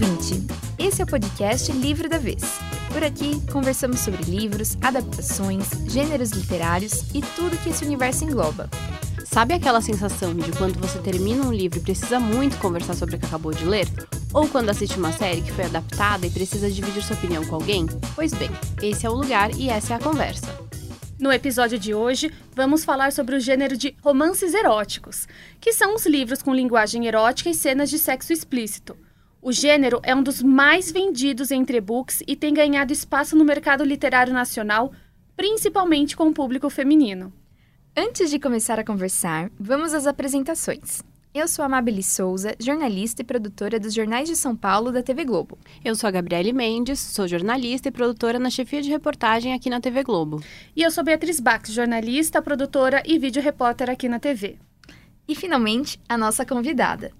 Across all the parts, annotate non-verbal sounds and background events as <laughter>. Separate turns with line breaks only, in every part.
ouvinte! Esse é o podcast Livro da Vez. Por aqui, conversamos sobre livros, adaptações, gêneros literários e tudo que esse universo engloba.
Sabe aquela sensação de quando você termina um livro e precisa muito conversar sobre o que acabou de ler? Ou quando assiste uma série que foi adaptada e precisa dividir sua opinião com alguém? Pois bem, esse é o lugar e essa é a conversa.
No episódio de hoje, vamos falar sobre o gênero de romances eróticos, que são os livros com linguagem erótica e cenas de sexo explícito. O gênero é um dos mais vendidos entre e-books e tem ganhado espaço no mercado literário nacional, principalmente com o público feminino.
Antes de começar a conversar, vamos às apresentações. Eu sou a Amabile Souza, jornalista e produtora dos Jornais de São Paulo da TV Globo.
Eu sou a Gabriele Mendes, sou jornalista e produtora na chefia de reportagem aqui na TV Globo.
E eu sou Beatriz Bax, jornalista, produtora e vídeo repórter aqui na TV.
E finalmente, a nossa convidada.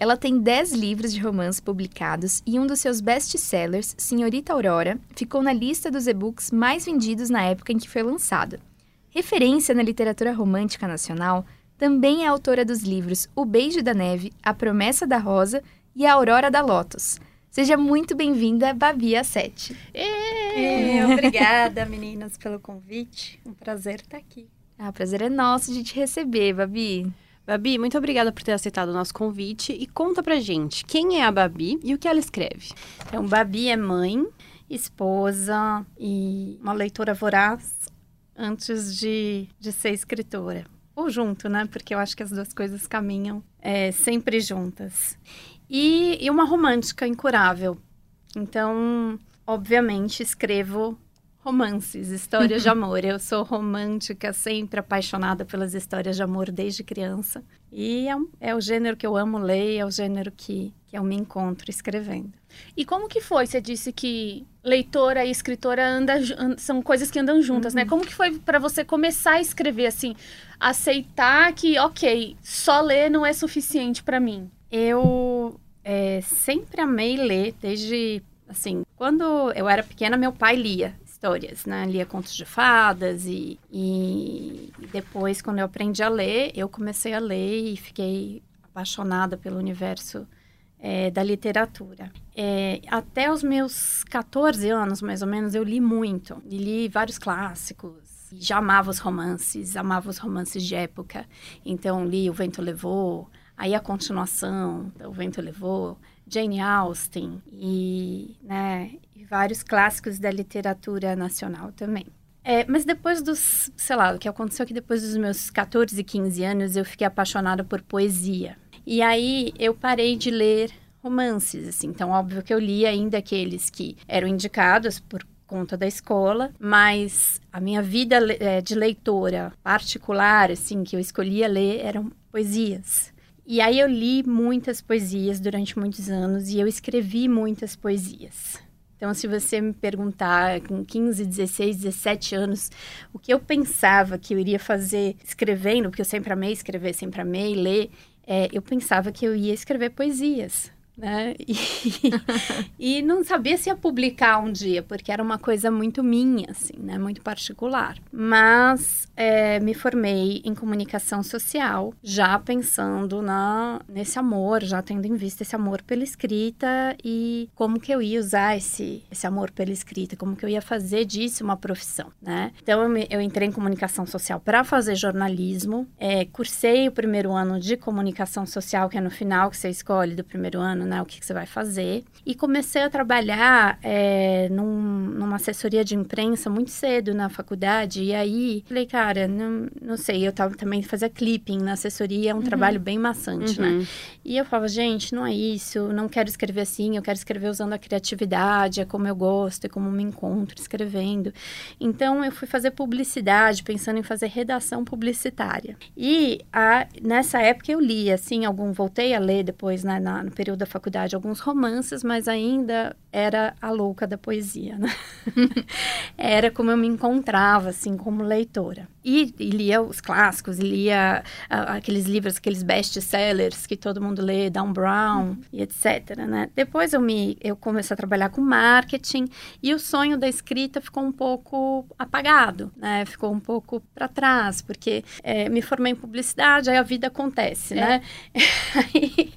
Ela tem 10 livros de romance publicados e um dos seus best-sellers, Senhorita Aurora, ficou na lista dos e-books mais vendidos na época em que foi lançado. Referência na literatura romântica nacional, também é autora dos livros O Beijo da Neve, A Promessa da Rosa e A Aurora da Lotus. Seja muito bem-vinda, Babi A7.
obrigada, meninas, pelo convite. Um prazer estar aqui.
Ah, o prazer é nosso de te receber, Babi.
Babi, muito obrigada por ter aceitado o nosso convite e conta pra gente quem é a Babi e o que ela escreve.
Então, Babi é mãe, esposa e uma leitora voraz antes de, de ser escritora. Ou junto, né? Porque eu acho que as duas coisas caminham é, sempre juntas. E, e uma romântica incurável. Então, obviamente, escrevo romances, histórias de amor. Eu sou romântica, sempre apaixonada pelas histórias de amor desde criança. E é, é, o gênero que eu amo ler, é o gênero que, que eu me encontro escrevendo.
E como que foi? Você disse que leitora e escritora anda, são coisas que andam juntas, né? uhum. né? Como que foi para você começar a escrever assim, aceitar que, ok, só ler não é suficiente para mim?
Eu é, sempre amei ler, desde assim, quando eu era pequena, meu pai lia histórias, né? Lia contos de fadas e, e depois, quando eu aprendi a ler, eu comecei a ler e fiquei apaixonada pelo universo é, da literatura. É, até os meus 14 anos, mais ou menos, eu li muito. E li vários clássicos. Já amava os romances, amava os romances de época. Então, li O Vento Levou, aí a continuação, O Vento Levou, Jane Austen e, né, e vários clássicos da literatura nacional também. É, mas depois dos, sei lá, o que aconteceu aqui depois dos meus 14 e 15 anos, eu fiquei apaixonada por poesia. E aí eu parei de ler romances, assim. Então, óbvio que eu li ainda aqueles que eram indicados por conta da escola, mas a minha vida é, de leitora particular, assim, que eu escolhia ler, eram poesias. E aí eu li muitas poesias durante muitos anos e eu escrevi muitas poesias. Então, se você me perguntar com 15, 16, 17 anos, o que eu pensava que eu iria fazer escrevendo, porque eu sempre amei escrever, sempre amei ler, é, eu pensava que eu ia escrever poesias. Né? E, <laughs> e não sabia se ia publicar um dia, porque era uma coisa muito minha, assim, né? Muito particular. Mas é, me formei em comunicação social, já pensando na, nesse amor, já tendo em vista esse amor pela escrita e como que eu ia usar esse, esse amor pela escrita, como que eu ia fazer disso uma profissão, né? Então, eu, me, eu entrei em comunicação social para fazer jornalismo, é, cursei o primeiro ano de comunicação social, que é no final que você escolhe do primeiro ano, né? O que, que você vai fazer. E comecei a trabalhar é, num, numa assessoria de imprensa muito cedo na faculdade. E aí, falei, cara, não, não sei, eu tava também fazer clipping na assessoria, é um uhum. trabalho bem maçante, né? uhum. né? E eu falava, gente, não é isso, não quero escrever assim, eu quero escrever usando a criatividade, é como eu gosto, é como me encontro escrevendo. Então, eu fui fazer publicidade, pensando em fazer redação publicitária. E a, nessa época eu li, assim, algum, voltei a ler depois, né, na, no período da faculdade, alguns romances, mas ainda era a louca da poesia, né? <laughs> era como eu me encontrava, assim, como leitora. E, e lia os clássicos, lia aqueles livros, aqueles best-sellers que todo mundo lê, Dan Brown uhum. e etc, né? Depois eu me eu comecei a trabalhar com marketing e o sonho da escrita ficou um pouco apagado, né? Ficou um pouco para trás, porque é, me formei em publicidade, aí a vida acontece, é. né? <laughs> aí,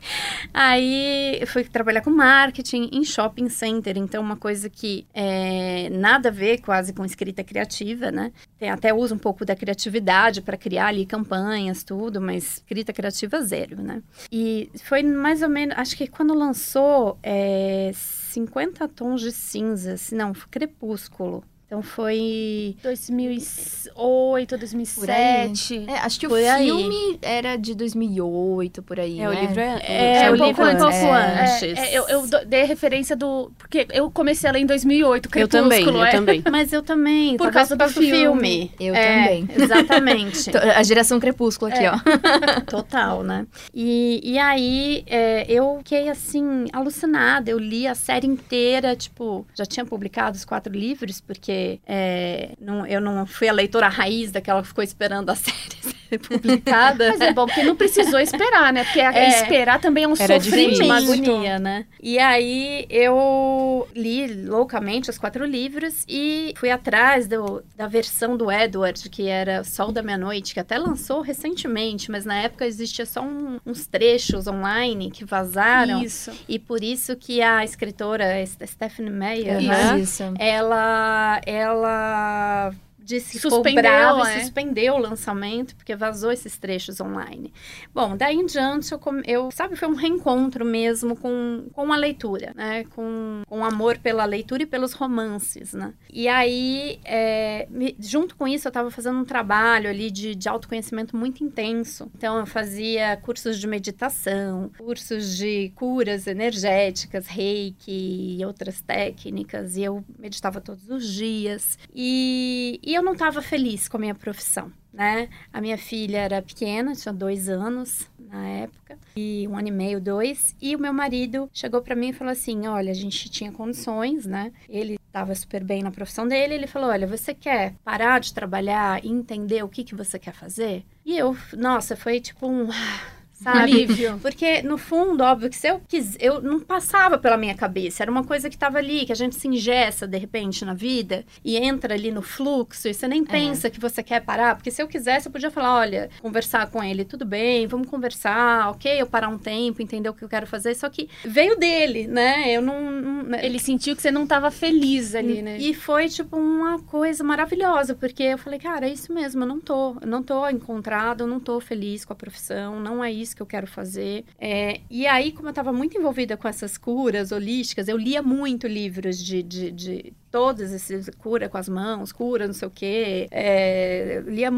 Aí fui trabalhar com marketing em shopping então uma coisa que é, nada a ver quase com escrita criativa, né? Tem, até uso um pouco da criatividade para criar ali campanhas, tudo, mas escrita criativa zero, né? E foi mais ou menos, acho que quando lançou é, 50 tons de cinza, não, Crepúsculo. Então foi
2008, 2007.
É, acho que o
aí.
filme era de 2008, por aí,
É, o
né?
livro é...
É,
É,
o
um pouco
livro é um
antes.
pouco
É,
antes.
é, eu, eu do- dei referência do. Porque eu comecei a ler em 2008,
Eu
Crepúsculo.
também, eu
é.
também. <laughs>
Mas eu também,
Por
talvez
causa do filme.
Eu
É,
também.
Exatamente. <laughs>
A geração Crepúsculo aqui,
É.
ó. <laughs>
Total, né? E, e aí, é, eu fiquei, assim, alucinada. Eu li a série inteira, tipo... Já tinha publicado os quatro livros, porque é, não, eu não fui a leitora raiz daquela que ficou esperando a <laughs> série ser <laughs> publicada.
Mas é bom, porque não precisou esperar, né? Porque
É.
esperar também é um
Era
sofrimento.
uma agonia, né? E aí eu li loucamente os quatro livros e fui atrás do- da versão do Edward, que era Sol da Meia-Noite, que até lançou recentemente, mas na época existia só um- uns trechos online que vazaram.
Isso.
E por isso que a escritora Ste- Stephanie Meyer, né,
Isso.
ela, ela ficou
Suspendeu, é.
e suspendeu o lançamento, porque vazou esses trechos online. Bom, daí em diante, eu, eu sabe, foi um reencontro mesmo com, com a leitura, né? Com, com amor pela leitura e pelos romances, né? E aí, é, junto com isso, eu estava fazendo um trabalho ali de, de autoconhecimento muito intenso. Então, eu fazia cursos de meditação, cursos de curas energéticas, reiki e outras técnicas, e eu meditava todos os dias. E, e eu não estava feliz com a minha profissão. Né? A minha filha era pequena, tinha dois anos na época, e um ano e meio, dois. E o meu marido chegou para mim e falou assim: Olha, a gente tinha condições, né? Ele estava super bem na profissão dele. Ele falou: Olha, você quer parar de trabalhar e entender o que, que você quer fazer? E eu, nossa, foi tipo um. Sabe?
Alívio.
Porque, no fundo, óbvio que se eu quis, eu não passava pela minha cabeça. Era uma coisa que estava ali, que a gente se ingessa de repente na vida e entra ali no fluxo e você nem pensa que você quer parar. Porque se eu quisesse, eu podia falar: olha, conversar com ele, tudo bem, vamos conversar, ok? Eu parar um tempo, entender o que eu quero fazer. Só que veio dele, né? Eu não. não
Ele sentiu que você não estava feliz ali, né?
e foi, tipo, uma coisa maravilhosa, porque eu falei, cara, é isso mesmo, eu não tô, eu não tô encontrado, eu não tô feliz com a profissão, não é isso que eu quero fazer. É, e aí, como eu tava muito envolvida com essas curas holísticas, eu lia muito livros de, de, de todas esses cura com as mãos, cura não sei o quê. É, lia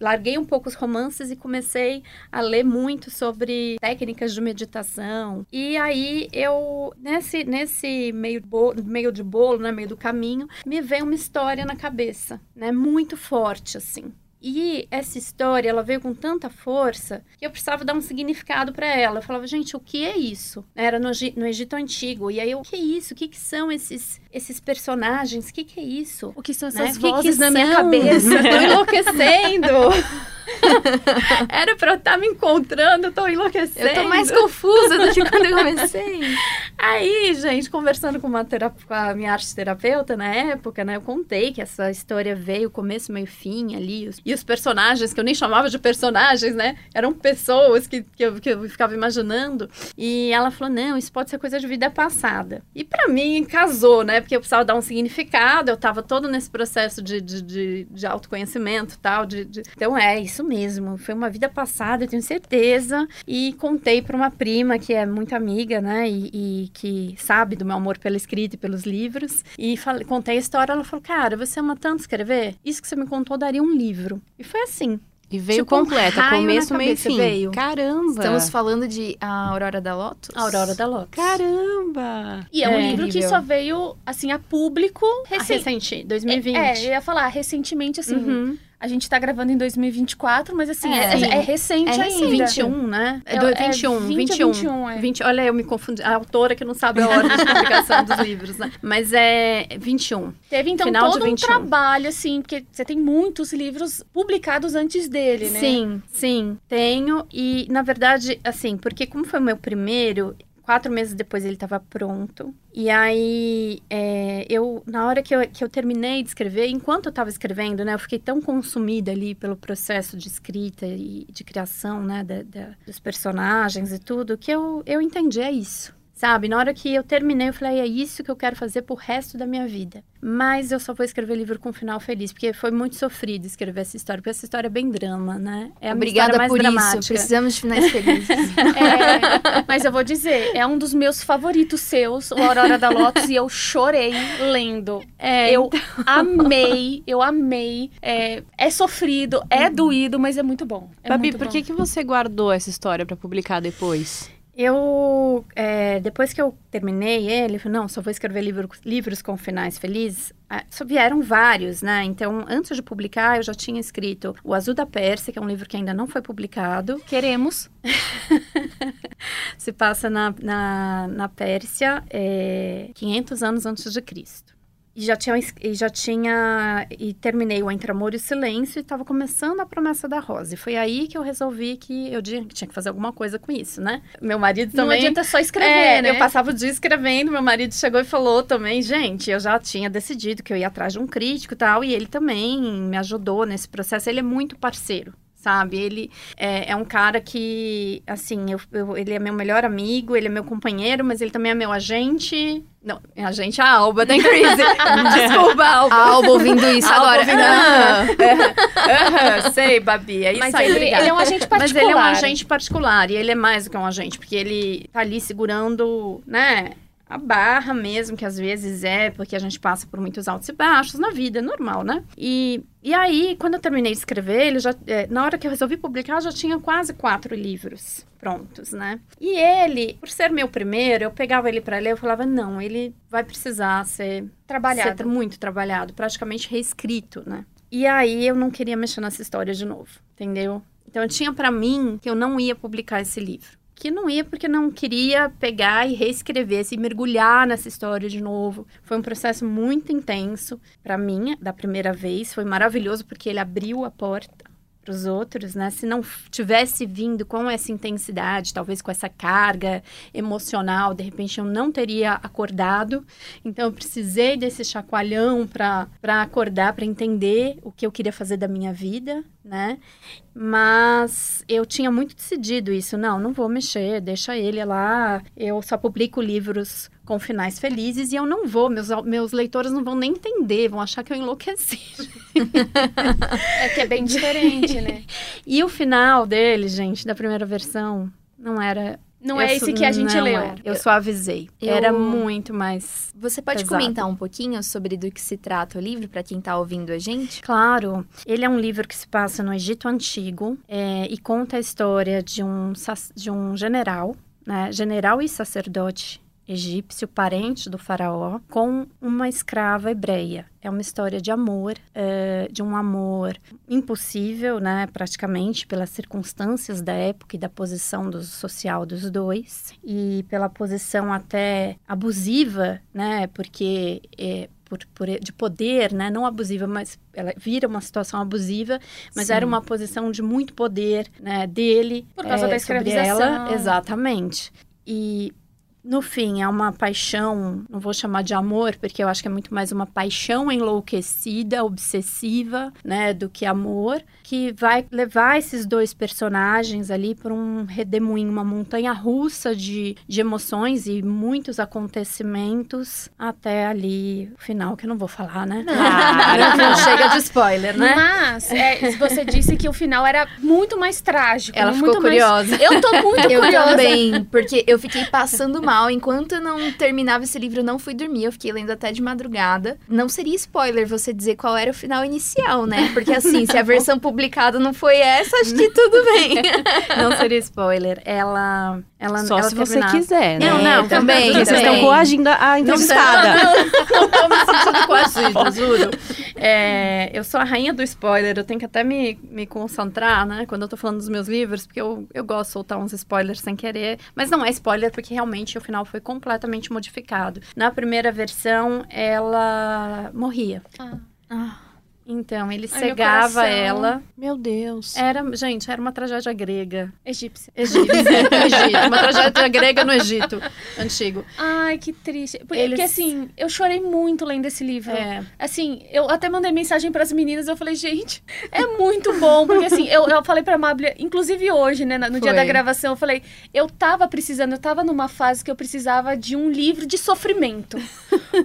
larguei um pouco os romances e comecei a ler muito sobre técnicas de meditação. E aí eu, nesse, nesse meio, bo- meio de bolo, né, meio do caminho, me veio uma história na cabeça, né, muito forte, assim. E essa história, ela veio com tanta força que eu precisava dar um significado para ela. Eu falava, gente, o que é isso? Era no, no Egito Antigo. E aí, o que é isso? O que, que são esses, esses personagens? O que, que é isso?
O que são
né?
essas
que
vozes
que
na minha
são?
cabeça? <laughs>
Tô enlouquecendo. <laughs> Era pra eu estar me encontrando, tô enlouquecendo.
Eu tô mais confusa do que quando eu comecei. <laughs>
Aí, gente, conversando com, uma com a minha arte terapeuta na época, né? Eu contei que essa história veio começo, meio, fim ali. os- e os personagens, que eu nem chamava de personagens, né? Eram pessoas que, que, eu, que eu ficava imaginando. E ela falou, não, isso pode ser coisa de vida passada. E pra mim, casou, né? Porque eu precisava dar um significado. Eu tava todo nesse processo de, de, de, de autoconhecimento tal. De, de- Então, é isso mesmo. Foi uma vida passada, eu tenho certeza. E contei pra uma prima que é muito amiga, né? E, e que sabe do meu amor pela escrita e pelos livros. E falei, contei a história. Ela falou, cara, você ama tanto escrever? Isso que você me contou daria um livro. E foi assim.
E veio
Tipo um
completa,
na
começo, meio e fim.
veio.
Caramba!
Estamos falando de A Aurora da Lotus?
A Aurora da Lotus.
Caramba!
E é um
É.
livro que
Incrível.
só veio, assim, a público
Ah,
recente.
recente, 2020.
É, eu ia falar, recentemente, assim,
Uhum.
A gente tá gravando em 2024, mas assim,
É,
é, é recente
É
ainda.
recente.
21, né? É, do,
é
21,
20 a
21.
21, é.
20, olha, eu me confundi. A autora que não sabe a ordem de publicação dos livros, né? Mas é 21.
Teve, então,
Final
todo um
21.
trabalho, assim, porque você tem muitos livros publicados antes dele, né?
Sim, sim, tenho. E, na verdade, assim, porque como foi o meu primeiro, quatro meses depois ele estava pronto. E aí, é, eu, na hora que eu, que eu terminei de escrever, enquanto eu estava escrevendo, né, eu fiquei tão consumida ali pelo processo de escrita e de criação, né, da, da, dos personagens e tudo, que eu, eu entendi, é isso. Sabe, na hora que eu terminei, eu falei, é isso que eu quero fazer pro resto da minha vida. Mas eu só vou escrever livro com um final feliz, porque foi muito sofrido escrever essa história, porque essa história é bem drama, né? É a
Obrigada
mais
por
dramática.
isso. Precisamos de finais felizes. <laughs>
É, mas eu vou dizer, é um dos meus favoritos seus, o Aurora da Lotus, e eu chorei lendo.
É,
Eu amei, eu amei. É, é sofrido, é doído, mas é muito bom. É
Babi,
muito
por
bom.
que, que você guardou essa história pra publicar depois?
Eu, é, depois que eu terminei ele, eu falei, não, só vou escrever livro, livros com finais felizes. Ah, Só vieram vários, né? Então, antes de publicar, eu já tinha escrito O Azul da Pérsia, que é um livro que ainda não foi publicado.
Queremos. <laughs>
Se passa na, na, na Pérsia, é, 500 anos antes de Cristo. E já tinha, e já tinha, e terminei o Entre Amor e Silêncio e estava começando a Promessa da Rosa. E foi aí que eu resolvi que eu tinha, que tinha que fazer alguma coisa com isso, né? Meu marido
Não
também...
adianta só escrever,
É,
né?
eu passava o dia escrevendo, meu marido chegou e falou também, gente, eu já tinha decidido que eu ia atrás de um crítico e tal, e ele também me ajudou nesse processo, ele é muito parceiro. Sabe, ele é, é um cara que, assim, eu, eu- ele é meu melhor amigo, ele é meu companheiro, mas ele também é meu agente. Não, é agente a Alba da Crise. <laughs> Desculpa, Alba.
A Alba ouvindo isso
Alba
agora.
ouvindo-
Ah.
Sei, Babi, é isso
Mas
aí,
ele, ele é um agente
Mas
particular.
ele é um agente particular e ele é mais do que um agente, porque ele tá ali segurando, né, a barra mesmo, que às vezes é, porque a gente passa por muitos altos e baixos na vida, é normal, né? E, e aí, quando eu terminei de escrever, ele já, é, na hora que eu resolvi publicar, eu já tinha quase quatro livros prontos, né? E ele, por ser meu primeiro, eu pegava ele para ler, eu falava, não, ele vai precisar ser
Trabalhado.
ser muito trabalhado, praticamente reescrito, né? E aí eu não queria mexer nessa história de novo, entendeu? Então eu tinha pra mim que eu não ia publicar esse livro. Que não ia porque não queria pegar e reescrever, se mergulhar nessa história de novo. Foi um processo muito intenso pra mim, da primeira vez. Foi maravilhoso porque ele abriu a porta para os outros, né? Se não tivesse vindo com essa intensidade, talvez com essa carga emocional, de repente eu não teria acordado. Então eu precisei desse chacoalhão para acordar, para entender o que eu queria fazer da minha vida, né? Mas eu tinha muito decidido isso. Não, não vou mexer, deixa ele lá. Eu só publico livros com finais felizes e eu não vou, meus, meus leitores não vão nem entender, vão achar que eu enlouqueci. <laughs>
É que é bem diferente, né?
E o final dele, gente, da primeira versão, não era.
Não
eu
é esse que a gente leu.
era. Eu só avisei.
Eu-
Era muito mais.
Você pode
Exato.
comentar um pouquinho sobre do que se trata o livro para quem tá ouvindo a gente?
Claro, ele é um livro que se passa no Egito Antigo é, e conta a história de um, de um general, né, general e sacerdote egípcio, parente do faraó, com uma escrava hebreia. É uma história de amor, é, de um amor impossível, né, praticamente, pelas circunstâncias da época e da posição do, social dos dois, e pela posição até abusiva, né, porque é, por, por- de poder, né? Não abusiva, mas ela vira uma situação abusiva, mas
Sim.
era uma posição de muito poder, né? Dele
Por causa
eh,
da escravização.
ela, exatamente. E no fim é uma paixão, não vou chamar de amor, porque eu acho que é muito mais uma paixão enlouquecida, obsessiva, né, do que amor, que vai levar esses dois personagens ali para um redemoinho, uma montanha russa de, de emoções e muitos acontecimentos até ali o final, que eu não vou falar, né?
Não chega de spoiler, né?
Mas é, você disse que o final era muito mais trágico.
Ela ficou
muito mais-
curiosa.
Eu tô muito <laughs>
Eu
curiosa.
também, porque eu fiquei passando mal. Enquanto eu não terminava esse livro, eu não fui dormir. Eu fiquei lendo até de madrugada. Não seria spoiler você dizer qual era o final inicial, né? Porque assim, se a versão publicada não foi essa, acho que tudo bem. <laughs>
Não seria spoiler. Ela. Ela
Só
ela
se você
terminava-
quiser, né?
Não, não,
também,
Porque vocês estão coagindo a entrevistada.
Não tô me sentindo coagida, juro. É, eu sou a rainha do spoiler, eu tenho que até me, me concentrar, né? Quando eu tô falando dos meus livros, porque eu, eu gosto de soltar uns spoilers sem querer. Mas não é spoiler, porque realmente o final foi completamente modificado. Na primeira versão, ela morria.
Ah.
Ah,
Então, ele
Ai, meu
cegava
coração.
ela.
Meu Deus.
Era, gente, era uma tragédia grega.
Egípcia.
Egito, Egito, uma tragédia grega no Egito antigo.
Ai, que triste. Porque,
Eles-
assim, eu chorei muito lendo esse livro.
É.
Assim, eu até mandei mensagem pras meninas, eu falei, gente, é muito bom. Porque assim, eu, eu falei pra Mablia, inclusive hoje, né, no dia
Foi.
da gravação, eu falei, eu tava precisando, eu tava numa fase que eu precisava de um livro de sofrimento.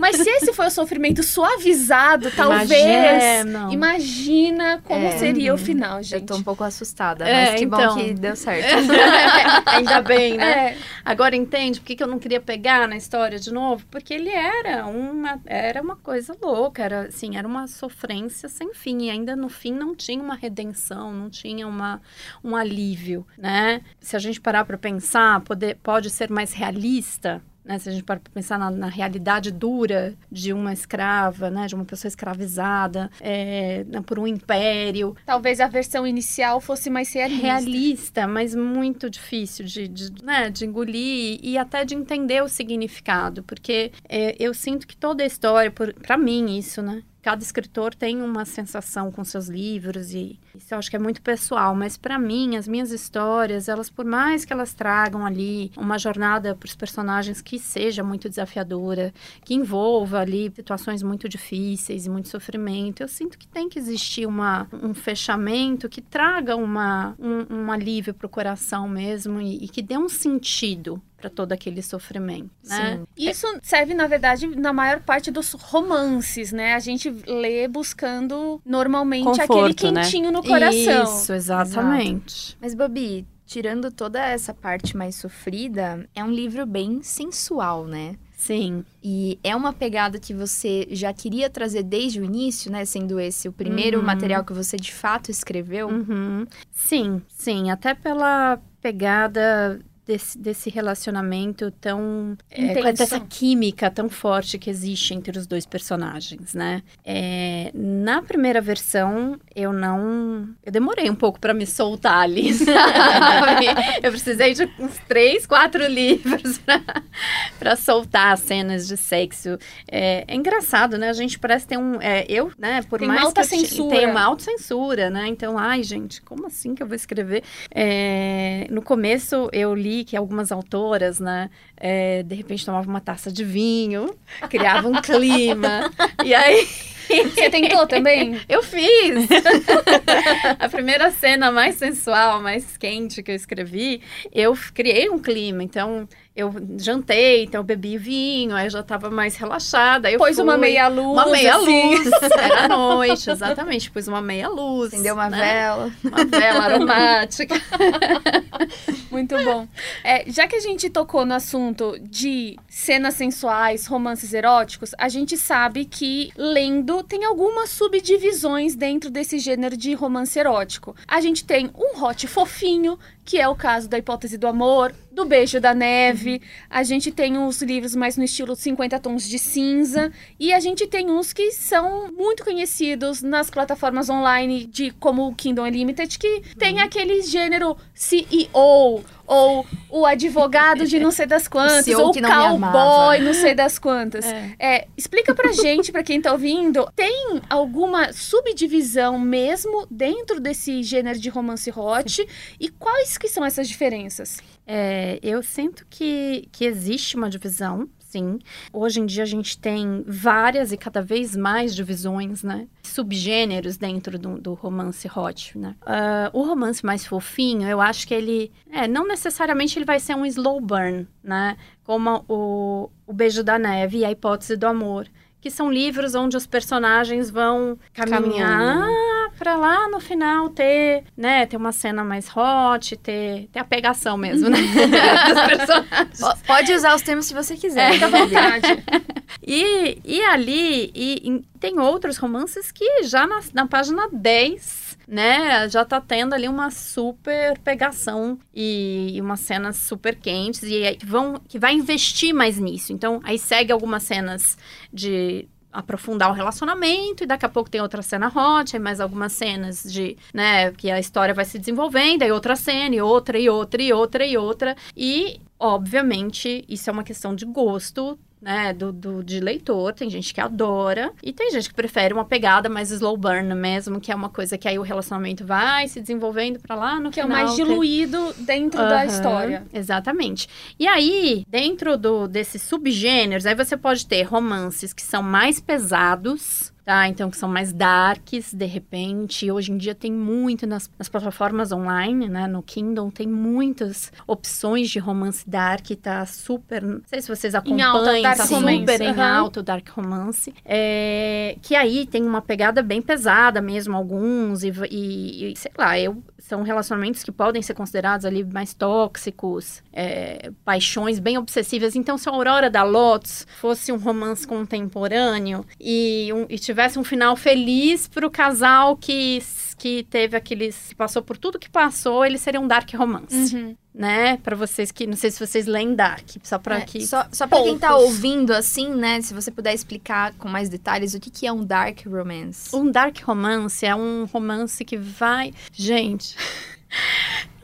Mas se esse foi o sofrimento suavizado, talvez.
É, não.
Imagina como
É.
seria o final,
Eu
gente.
tô um pouco assustada,
É,
mas que
então.
bom que deu certo. <laughs> <laughs>
Ainda bem, né?
É,
Agora entende por que, que eu não queria pegar na história de novo? Porque ele era uma, era uma coisa louca, era assim, era uma sofrência sem fim. E ainda no fim não tinha uma redenção, não tinha uma, um alívio, né? Se a gente parar para pensar, poder, pode ser mais realista. Né, se a gente para pensar na, na realidade dura de uma escrava, né, de uma pessoa escravizada é, né, por um império,
talvez a versão inicial fosse mais realista.
realista, mas muito difícil de, de, né, de engolir e até de entender o significado, porque é, eu sinto que toda a história, para mim, isso, né? Cada escritor tem uma sensação com seus livros e isso eu acho que é muito pessoal, mas para mim, as minhas histórias, elas por mais que elas tragam ali uma jornada para os personagens que seja muito desafiadora, que envolva ali situações muito difíceis e muito sofrimento, eu sinto que tem que existir uma, um fechamento que traga uma, um, um alívio para o coração mesmo e, e que dê um sentido para todo aquele sofrimento, né?
Isso serve, na verdade, na maior parte dos romances, né? A gente lê buscando normalmente aquele
Conforto, né?
quentinho no coração.
Isso, exatamente.
Mas, Bobi, tirando toda essa parte mais sofrida, é um livro bem sensual, né?
Sim.
E é uma pegada que você já queria trazer desde o início, né? Sendo esse o primeiro
Uhum.
material que você de fato escreveu.
Uhum. Sim, sim. Até pela pegada desse, desse relacionamento tão. é, com essa química tão forte que existe entre os dois personagens, né? É, na primeira versão, eu não. Eu demorei um pouco para me soltar ali, <laughs> sabe? eu precisei de uns três, quatro livros para soltar as cenas de sexo. É, é engraçado, né? A gente parece ter um. é, eu, né, por
Tem
mais
uma alta
que eu ti-
censura.
Tem uma autocensura, né? Então, ai, gente, como assim que eu vou escrever? É, no começo, eu li que algumas autoras, né, é, de repente tomavam uma taça de vinho, criavam um clima, <laughs> e aí
Você tentou também? <laughs>
eu fiz! <laughs> a primeira cena mais sensual, mais quente que eu escrevi, eu criei um clima. Então, eu jantei, então eu bebi vinho, aí eu já tava mais relaxada. Eu
Pôs uma
fui-
meia luz.
Uma meia
assim.
luz. <laughs> Era à noite, exatamente. Pus uma meia luz.
Acendeu uma
né?
vela.
Uma vela aromática.
Muito bom. É, já que a gente tocou no assunto de cenas sensuais, romances eróticos, a gente sabe que lendo tem algumas subdivisões dentro desse gênero de romance erótico. A gente tem um hot fofinho, que é o caso da hipótese do amor, do beijo da neve. A gente tem uns livros mais no estilo 50 tons de cinza. E a gente tem uns que são muito conhecidos nas plataformas online, de como o Kingdom Unlimited, que tem aquele gênero CEO, ou o advogado de não sei das <laughs> quantas, ou o
não
cowboy não sei das quantas.
É.
É, explica pra <laughs> gente, pra quem tá ouvindo, tem alguma subdivisão mesmo dentro desse gênero de romance hot? E quais que são essas diferenças?
É, eu sinto que, que existe uma divisão, sim. Hoje em dia a gente tem várias e cada vez mais divisões, né? Subgêneros dentro do, do romance hot, né? Ah, o romance mais fofinho, eu acho que ele... É, não necessariamente ele vai ser um slow burn, né? Como o, o Beijo da Neve e a Hipótese do Amor. Que são livros onde os personagens vão caminhar
Caminhando.
Pra lá no final ter, né, ter uma cena mais hot, ter, ter a pegação mesmo, né? <laughs>
Po- Pode usar os termos se você quiser.
Fica à vontade. <laughs>
E, e ali, e, e tem outros romances que já na, na página 10, né, já tá tendo ali uma super pegação e, e umas cenas super quentes e que vão, que vai investir mais nisso. Então, aí segue algumas cenas de aprofundar o relacionamento e daqui a pouco tem outra cena hot, aí mais algumas cenas de, né, que a história vai se desenvolvendo, aí outra cena e outra e outra e outra e outra. E obviamente isso é uma questão de gosto né, do, do, de leitor, tem gente que adora, e tem gente que prefere uma pegada mais slow burn mesmo, que é uma coisa que aí o relacionamento vai se desenvolvendo para lá no
que
final.
Que é o mais diluído dentro uhum, da história.
Exatamente. E aí, dentro do, desses subgêneros, aí você pode ter romances que são mais pesados, tá? Então, que são mais darks, de repente. Hoje em dia tem muito nas, nas, plataformas online, né? No Kindle tem muitas opções de romance dark, tá super... Não sei se vocês acompanham,
em alta, dark
tá
romance.
super
uhum.
em alto dark romance. É, que aí tem uma pegada bem pesada mesmo, alguns, e, e, e sei lá, eu, são relacionamentos que podem ser considerados ali mais tóxicos, é, paixões bem obsessivas. Então, se a Aurora da Lotus fosse um romance contemporâneo e, um, e tivesse um final feliz para o casal que, que teve aqueles. que passou por tudo que passou, ele seria um dark romance.
Uhum.
Né? Para vocês que. Não sei se vocês leem Dark, só para
é,
que.
Só, só para quem tá ouvindo assim, né? Se você puder explicar com mais detalhes o que, que é um dark romance.
Um dark romance é um romance que vai. Gente.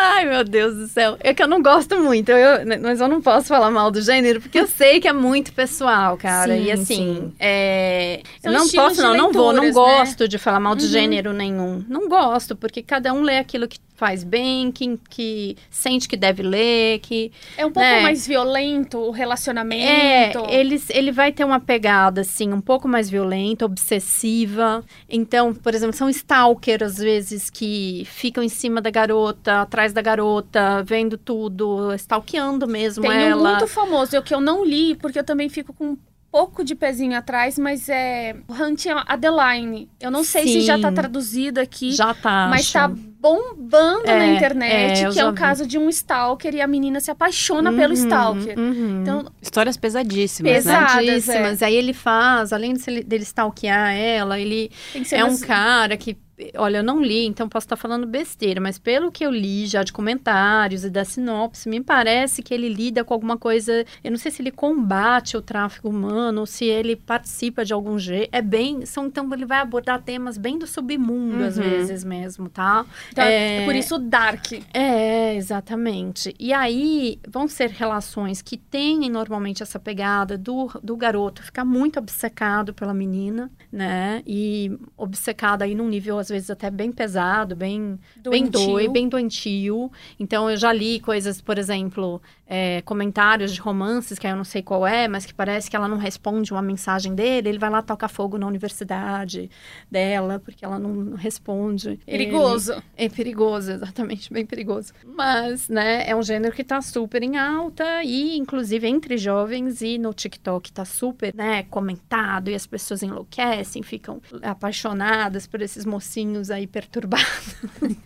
Ai, meu Deus do céu. É que eu não gosto muito, eu, mas eu não posso falar mal do gênero, porque eu sei que é muito pessoal, cara.
Sim,
e assim, é... eu não posso, não, não vou, não
leituras,
gosto de falar mal de
Uhum.
gênero nenhum. Não gosto, porque cada um lê aquilo que faz bem, que, que sente que deve ler, que
É um pouco
né?
mais violento o relacionamento.
é, eles, ele vai ter uma pegada, assim, um pouco mais violenta, obsessiva. Então, por exemplo, são stalker, às vezes, que ficam em cima da garota, atrás da garota, vendo tudo, stalkeando mesmo
Tem um
ela.
muito famoso, eu que eu não li, porque eu também fico com um pouco de pezinho atrás, mas é Hunting Adeline. Eu não sei se já tá
Sim.
traduzido aqui,
Já tá.
mas
acho.
tá bombando na
É,
internet,
é,
que é o
vi.
caso de um stalker e a menina se apaixona pelo
Uhum,
stalker.
uhum.
Então,
Histórias pesadíssimas,
Pesadas,
né?
Pesadíssimas. Aí ele faz, além dele stalkear ela, ele
tem que ser
é um cara que. Olha, eu não li, então posso estar falando besteira, mas pelo que eu li já de comentários e da sinopse, me parece que ele lida com alguma coisa. Eu não sei se ele combate o tráfico humano ou se ele participa de algum jeito. É bem. São, então ele vai abordar temas bem do submundo, às
Uhum.
vezes mesmo, tá?
Então,
É.
é por isso Dark.
É, exatamente. E aí vão ser relações que têm normalmente essa pegada do, do garoto ficar muito obcecado pela menina, né? E obcecado aí num nível, às vezes, até bem pesado, bem, bem
Doentio.
doido, bem doentio. Então eu já li coisas, por exemplo, é, comentários de romances, que eu não sei qual é, mas que parece que ela não responde uma mensagem dele, ele vai lá tocar fogo na universidade dela, porque ela não responde. ele.
Perigoso.
É perigoso, exatamente, bem perigoso. Mas, né, é um gênero que tá super em alta e, inclusive, entre jovens e no TikTok tá super, né, comentado e as pessoas enlouquecem, ficam apaixonadas por esses mocinhos aí perturbados. <laughs>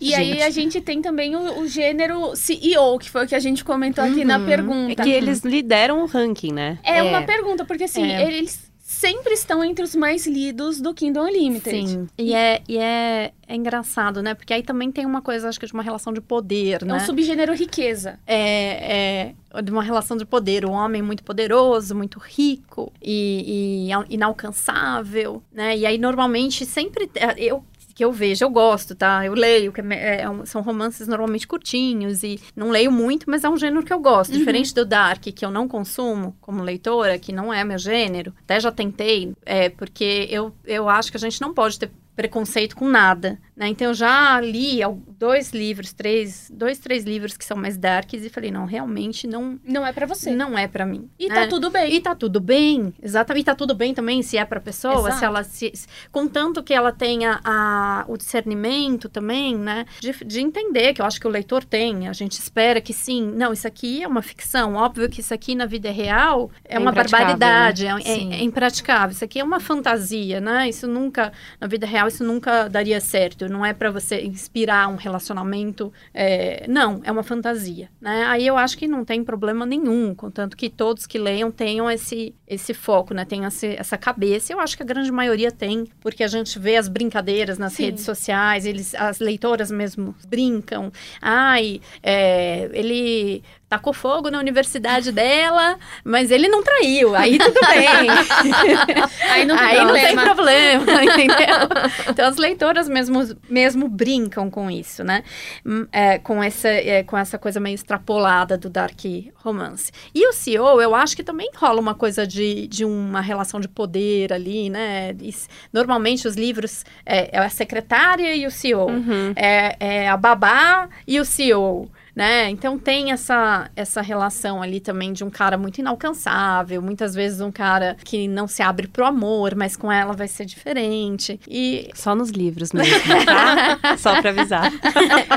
E aí a gente tem também o, o gênero CEO, que foi o que a gente comentou aqui na
Uhum.
É
pergunta.
que eles lideram o ranking, né?
É,
É.
uma pergunta, porque assim,
É.
eles sempre estão entre os mais lidos do Kindle Unlimited.
Sim. E, é, e é, é engraçado, né? Porque aí também tem uma coisa, acho que de uma relação de poder,
É
né?
um subgênero riqueza.
é, é de uma relação de poder, um homem muito poderoso, muito rico e, e al- inalcançável, né? E aí normalmente sempre é, eu que eu vejo, eu gosto, tá? Eu leio, que é é um- são romances normalmente curtinhos e não leio muito, mas é um gênero que eu gosto. Diferente do Dark, que eu não consumo como leitora, que não é meu gênero. Até já tentei, é, porque eu, eu acho que a gente não pode ter preconceito com nada, né? Então eu já li dois livros, três, dois, três livros que são mais darks e falei, não, realmente não,
Não é pra você.
não é pra mim.
E
né?
tá tudo bem.
E tá tudo bem, exatamente. E tá tudo bem também se é pra pessoa,
Exato.
se ela se. Contanto que ela tenha a, o discernimento também, né? De, de entender, que eu acho que o leitor tem. A gente espera que sim. Não, isso aqui é uma ficção. Óbvio que isso aqui na vida real é,
É
uma
impraticável,
barbaridade,
né?
é, é- é impraticável. Isso aqui é uma fantasia, né? Isso nunca, na vida real, isso nunca daria certo. Não é pra você inspirar um relacionamento. é, não, é uma fantasia, né? Aí eu acho que não tem problema nenhum, contanto que todos que leiam tenham esse, esse foco, né? Tenham esse- essa cabeça. Eu acho que a grande maioria tem, porque a gente vê as brincadeiras nas
Sim.
redes sociais, eles, as leitoras mesmo brincam. Ai, é, ele tacou fogo na universidade dela, mas ele não traiu. Aí tudo bem. <laughs>
Aí não tem
Aí não tem
problema.
problema, <laughs> entendeu? Então as leitoras mesmo, mesmo brincam com isso, né? Hum, é, com, essa, é, com essa coisa meio extrapolada do dark romance. E o CEO, eu acho que também rola uma coisa de, de uma relação de poder ali, né? Isso- normalmente os livros é, é a secretária e o CEO.
Uhum.
É, é a babá e o CEO. Né? Então tem essa, essa relação ali também de um cara muito inalcançável, muitas vezes um cara que não se abre pro amor, mas com ela vai ser diferente. E
Só nos livros mesmo, tá? <laughs> Só pra avisar. <laughs>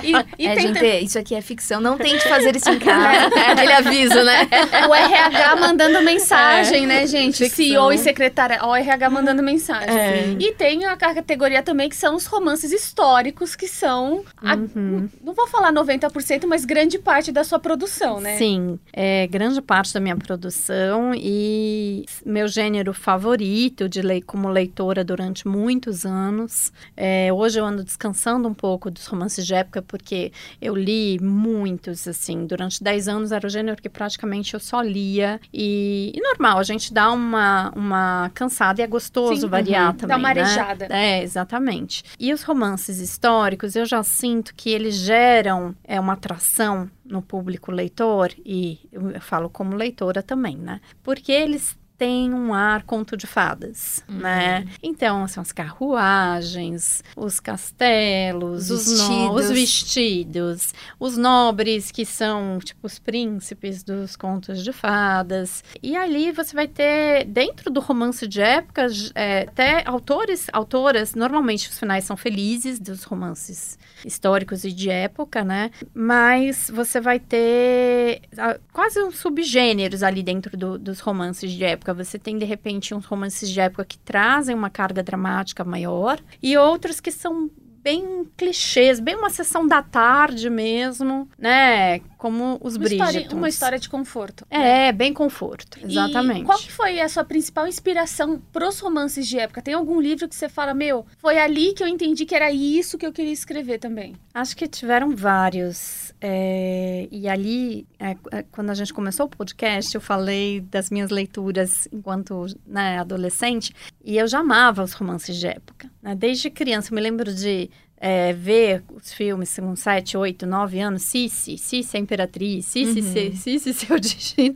E, e
é,
tem
gente, isso aqui é ficção. Não tente fazer isso em <laughs> casa. É aquele aviso, né?
o RH mandando mensagem, né, gente?
Ficção.
CEO e secretária. O RH mandando mensagem.
É.
E tem a categoria também que são os romances históricos, que são. a- não vou falar 90%, mas grande parte da sua produção, né?
Sim, é grande parte da minha produção e meu gênero favorito de lei como leitora durante muitos anos. É, hoje eu ando descansando um pouco dos romances de época porque eu li muitos, assim, durante 10 anos era o gênero que praticamente eu só lia e, e normal, a gente dá uma, uma cansada e é gostoso
Sim,
variar
uhum.
também,
Dá uma
né?
arejada.
É, exatamente. E os romances históricos, eu já sinto que eles geram é, uma atração no público leitor, e eu falo como leitora também, né? Porque eles têm um ar conto de fadas, né? Então, são as carruagens, os castelos,
Os
os, no-
vestidos.
os vestidos, os nobres que são, tipo, os príncipes dos contos de fadas. E ali você vai ter, dentro do romance de época, é, até autores, autoras, normalmente os finais são felizes dos romances históricos e de época, né? Mas você vai ter ah, quase uns subgêneros ali dentro do- dos romances de época. Você tem, de repente, uns romances de época que trazem uma carga dramática maior e outros que são bem clichês, bem uma sessão da tarde mesmo, né? Como os
Uma história, uma história de conforto. né?
É, bem conforto,
E
exatamente.
qual que foi a sua principal inspiração pros romances de época? Tem algum livro que você fala, meu, foi ali que eu entendi que era isso que eu queria escrever também?
Acho que tiveram vários. é, e ali, é, é, quando a gente começou o podcast, eu falei das minhas leituras enquanto né, adolescente. E eu já amava os romances de época. Né? Desde criança, eu me lembro de é, ver os filmes com 7, 8, 9 anos. Cici, Cici a Imperatriz, Cici,
Uhum.
Cici, <laughs> Seu Destino.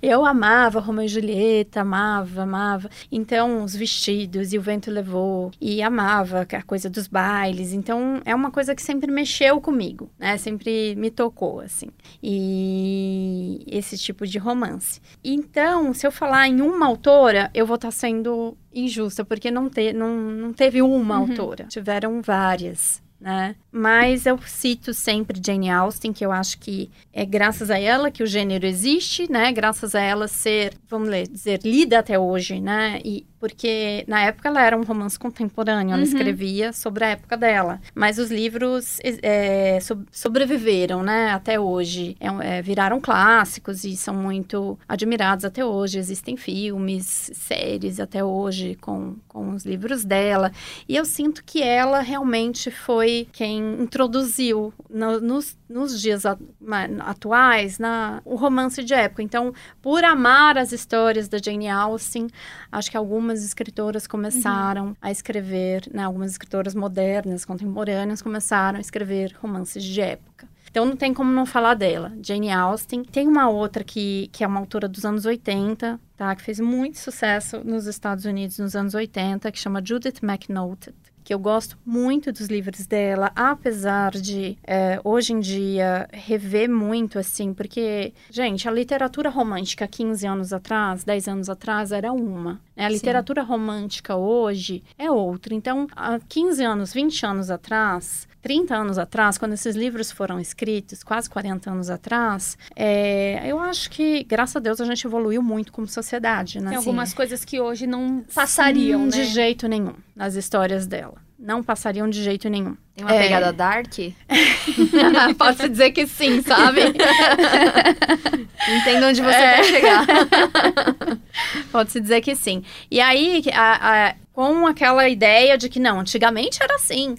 Eu amava Romeu e Julieta, amava, amava. Então, os vestidos e o vento levou. E amava a coisa dos bailes. Então, é uma coisa que sempre mexeu comigo, né? Sempre me tocou, assim. E esse tipo de romance. Então, se eu falar em uma autora, eu vou estar sendo injusta, porque não, te, não, não teve uma
Uhum.
autora. Tiveram várias. Né? Mas eu cito sempre Jane Austen, que eu acho que é graças a ela que o gênero existe, né? Graças a ela ser, vamos ler, dizer, lida até hoje, né? E porque na época ela era um romance contemporâneo, ela
Uhum.
escrevia sobre a época dela. Mas os livros é, so- sobreviveram, né? Até hoje. É é, viraram clássicos e são muito admirados até hoje. Existem filmes, séries até hoje com, com os livros dela. E eu sinto que ela realmente foi quem introduziu no- nos, nos dias atuais na, o romance de época. Então, por amar as histórias da Jane Austen, acho que algumas escritoras começaram a escrever, né, algumas escritoras modernas, contemporâneas, começaram a escrever romances de época. Então não tem como não falar dela. Jane Austen. Tem uma outra que, que é uma autora dos anos 80, tá? Que fez muito sucesso nos Estados Unidos nos anos 80, que chama Judith McNaughton. Que eu gosto muito dos livros dela, apesar de é, hoje em dia rever muito, assim, porque, gente, a literatura romântica 15 anos atrás, 10 anos atrás, era uma. né? A
Sim.
literatura romântica hoje é outra. Então, há 15 anos, 20 anos atrás, 30 anos atrás, quando esses livros foram escritos, quase 40 anos atrás, é, eu acho que, graças a Deus, a gente evoluiu muito como sociedade, né?
Tem
Assim,
algumas coisas que hoje não passariam,
Hum,
né?
De jeito nenhum, nas histórias dela. Não passariam de jeito nenhum.
Tem uma
É.
pegada dark? <laughs>
Pode dizer que sim, sabe? <laughs>
Entendo onde você
É.
quer chegar. <laughs>
Pode-se dizer que sim. E aí, a- a- com aquela ideia de que não, antigamente era assim.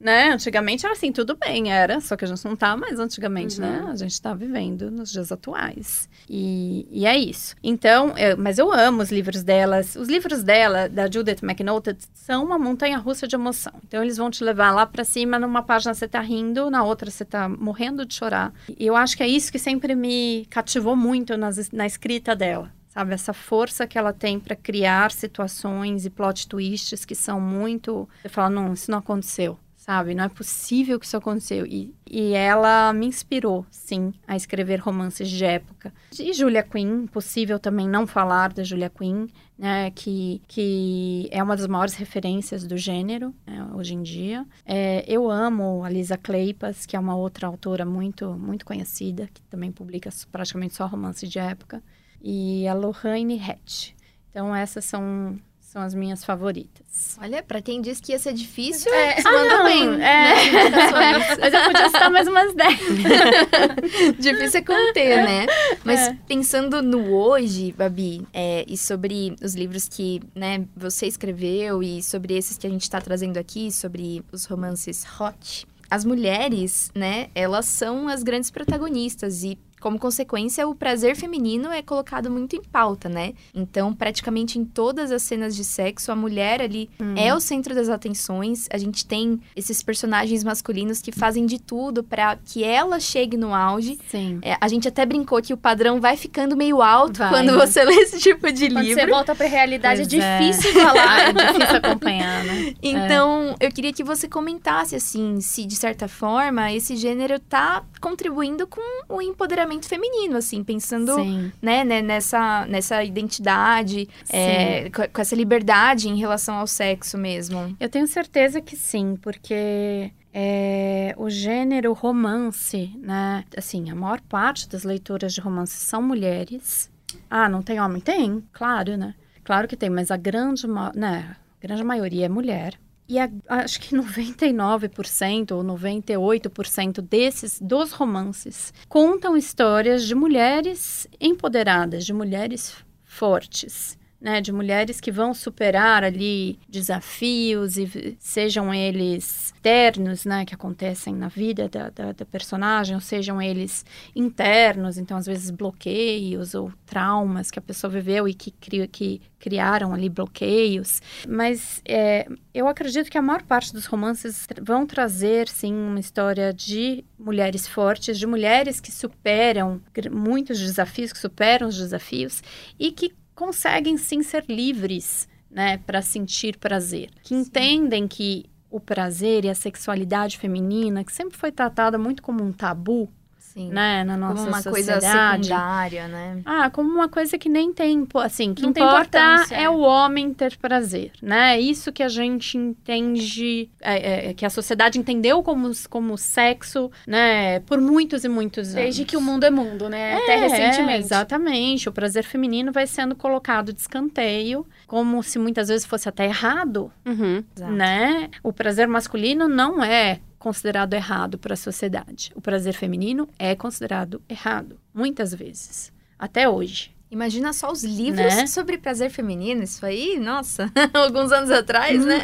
Né? Antigamente era assim, tudo bem, era, só que a gente não tá mais antigamente, né?
Uhum.
A gente tá vivendo nos dias atuais. E, e é isso. Então, eu- mas eu amo os livros delas. Os livros dela, da Judith McNulty, são uma montanha russa de emoção. Então, eles vão te levar lá pra cima, numa página você tá rindo, na outra você tá morrendo de chorar. E eu acho que é isso que sempre me cativou muito nas- na escrita dela. Sabe, essa força que ela tem para criar situações e plot twists que são muito. Você fala, não, isso não aconteceu, sabe? Não é possível que isso aconteceu. E, e ela me inspirou, sim, a escrever romances de época. E Julia Quinn, impossível também não falar da Julia Quinn, né? Que, que é uma das maiores referências do gênero né, hoje em dia. É, eu amo a Lisa Kleypas, que é uma outra autora muito, muito conhecida, que também publica praticamente só romances de época e a Lohane Hatch. Então essas são, são as minhas favoritas.
Olha, pra quem disse que ia ser difícil,
É.
se mandou bem.
é.
né? <laughs>
Mas eu podia citar mais umas 10. <laughs>
Difícil é conter, né? Mas
É.
pensando no hoje, Babi, é, e sobre os livros que né, você escreveu e sobre esses que a gente está trazendo aqui, sobre os romances hot, as mulheres, né, elas são as grandes protagonistas e como consequência, o prazer feminino é colocado muito em pauta, né? Então, praticamente em todas as cenas de sexo, a mulher ali é o centro das atenções. A gente tem esses personagens masculinos que fazem de tudo para que ela chegue no auge.
Sim.
É, a gente até brincou que o padrão vai ficando meio alto
Vai,
quando você lê esse tipo de
Quando
livro.
você volta pra realidade,
Pois
é
é.
difícil falar. <laughs>
é difícil acompanhar, né? <laughs>
Então, eu queria que você comentasse, assim, se de certa forma esse gênero tá contribuindo com o empoderamento feminino, assim, pensando, né, né, nessa, nessa identidade, é, com, com essa liberdade em relação ao sexo mesmo.
Eu tenho certeza que sim, porque é, o gênero romance, né? Assim, a maior parte das leitoras de romance são mulheres. Ah, não tem homem? Tem, claro, né? Claro que tem, mas a grande, né, a grande maioria é mulher. E a- acho que 99% ou 98% desses, dos romances, contam histórias de mulheres empoderadas, de mulheres fortes. Né, de mulheres que vão superar ali desafios e sejam eles externos, né, que acontecem na vida da, da, da personagem, ou sejam eles internos, então às vezes bloqueios ou traumas que a pessoa viveu e que, cri, que criaram ali bloqueios. Mas é, eu acredito que a maior parte dos romances vão trazer, sim, uma história de mulheres fortes, de mulheres que superam muitos desafios, que superam os desafios e que conseguem, sim, ser livres, né, para sentir prazer. Que entendem que o prazer e a sexualidade feminina, que sempre foi tratada muito como um tabu,
Sim.
né, na nossa
Como uma coisa
sociedade.
secundária, né?
Ah, como uma coisa que nem tem, assim, que
Não
importa é
é.
o homem ter prazer, né? É Isso que a gente entende, é, é, que a sociedade entendeu como, como sexo, né? Por muitos e muitos anos.
Desde que o mundo é mundo, né? Até
É,
recentemente.
exatamente. O prazer feminino vai sendo colocado de escanteio, como se muitas vezes fosse até errado,
Uhum.
Né? O prazer masculino não é considerado errado para a sociedade. O prazer feminino é considerado errado, muitas vezes, até hoje.
Imagina só os livros
Né?
sobre prazer feminino, isso aí, nossa, <laughs> alguns anos atrás, né?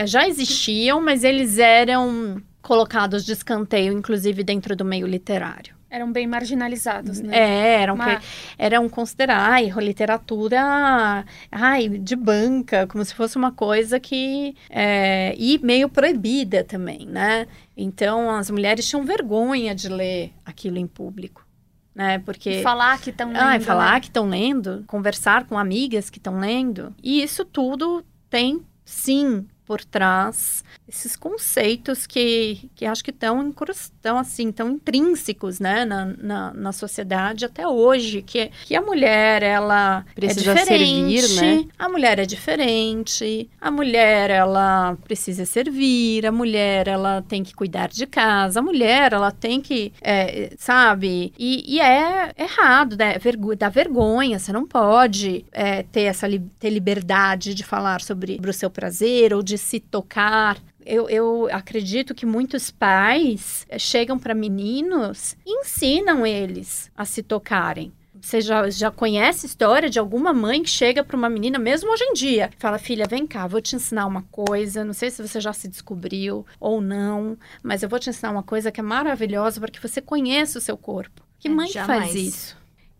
É, já existiam, mas eles eram colocados de escanteio, inclusive dentro do meio literário.
Eram bem marginalizados, né?
É, eram,
Uma-
eram considerar ai, literatura ai, de banca, como se fosse uma coisa que. é, e meio proibida também, né? Então as mulheres tinham vergonha de ler aquilo em público, né? Porque.
E falar que estão lendo,
Ah, falar
né?
que estão lendo, conversar com amigas que estão lendo. E isso tudo tem, sim, por trás esses conceitos que, que acho que estão tão, assim, tão intrínsecos, né, na, na, na sociedade até hoje, que, que a mulher, ela
Precisa
é diferente,
servir, né?
a mulher é diferente, a mulher, ela precisa servir, a mulher, ela tem que cuidar de casa, a mulher, ela tem que, é, sabe? E, e é errado, né? Vergo dá vergonha, você não pode é, ter essa ter liberdade de falar sobre, sobre o seu prazer ou de se tocar. Eu, eu acredito que muitos pais chegam para meninos e ensinam eles a se tocarem. você já, já conhece a história de alguma mãe que chega para uma menina, mesmo hoje em dia, fala: Filha, vem cá, vou te ensinar uma coisa. Não sei se você já se descobriu ou não, mas eu vou te ensinar uma coisa que é maravilhosa para que você conheça o seu corpo. Que
É,
mãe
jamais.
faz isso?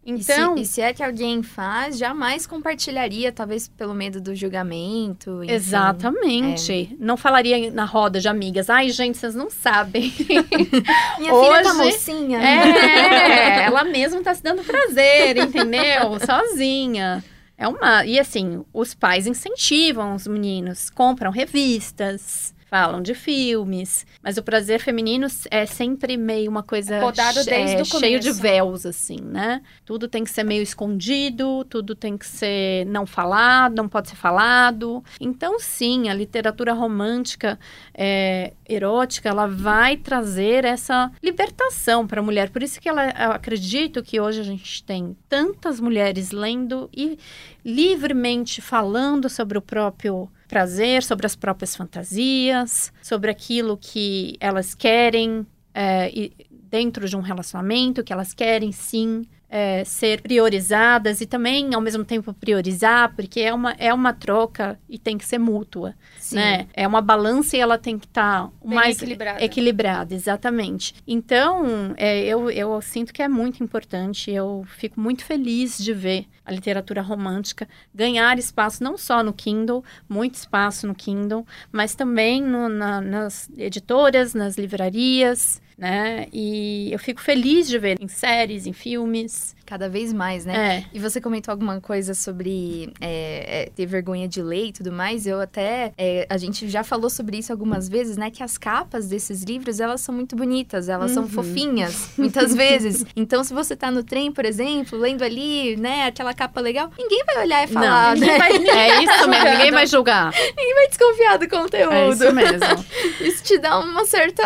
Então,
Então,
e, se, e se é que alguém faz, jamais compartilharia, talvez pelo medo do julgamento. enfim.
exatamente. Não falaria na roda de amigas, ai, gente, vocês não sabem. <laughs>
Minha filha tá
Hoje-
mocinha.
É, ela mesma tá se dando prazer, entendeu? <laughs> Sozinha. É uma. E assim, os pais incentivam os meninos, compram revistas, falam de filmes, mas o prazer feminino é sempre meio uma coisa
Podado
che-
desde
é,
o
cheio de véus, assim, né? Tudo tem que ser meio escondido, tudo tem que ser não falado, não pode ser falado. Então, sim, a literatura romântica é, erótica, ela vai trazer essa libertação para a mulher. Por isso que ela, eu acredito que hoje a gente tem tantas mulheres lendo e livremente falando sobre o próprio prazer, sobre as próprias fantasias, sobre aquilo que elas querem é, dentro de um relacionamento, que elas querem sim é, ser priorizadas e também ao mesmo tempo priorizar, porque é uma, é uma troca e tem que ser mútua
Sim.
né? É uma balança e ela tem que estar
Bem
mais
equilibrada.
equilibrada, exatamente. Então, é, eu, eu sinto que é muito importante. Eu fico muito feliz de ver a literatura romântica ganhar espaço não só no Kindle, muito espaço no Kindle, mas também no- na- nas editoras, nas livrarias, né? E eu fico feliz de ver em séries, em filmes. States.
Cada vez mais, né?
É.
E você comentou alguma coisa sobre é, é, ter vergonha de ler e tudo mais. Eu até. é, a gente já falou sobre isso algumas vezes, né? Que as capas desses livros, elas são muito bonitas, elas são
Uhum.
fofinhas, muitas <laughs> vezes. Então, se você tá no trem, por exemplo, lendo ali, né, aquela capa legal, ninguém vai olhar e falar,
Não,
né? <laughs>
ninguém vai, é isso mesmo, ninguém vai julgar.
Ninguém vai desconfiar do conteúdo.
É isso mesmo. <laughs>
Isso te dá uma certa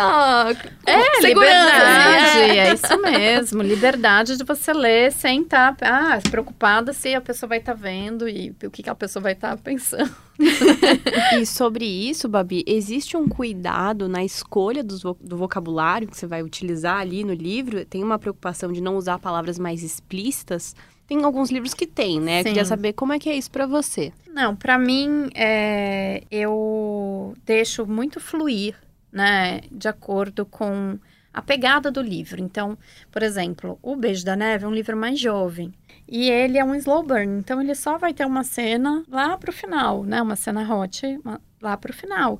É,
segurança.
liberdade,
assim, é.
é isso mesmo. Liberdade de você ler sem estar ah, preocupada se a pessoa vai estar vendo e o que, que a pessoa vai estar <laughs> pensando.
E sobre isso, Babi, existe um cuidado na escolha vo- do vocabulário que você vai utilizar ali no livro? Tem uma preocupação de não usar palavras mais explícitas? Tem alguns livros que tem, né?
Sim.
Queria saber como é que é isso pra você.
Não, pra mim, é, eu deixo muito fluir, né, de acordo com a pegada do livro. Então, por exemplo, O Beijo da Neve é um livro mais jovem. E ele é um slow burn, então ele só vai ter uma cena lá pro final, né? Uma cena hot uma- lá pro final.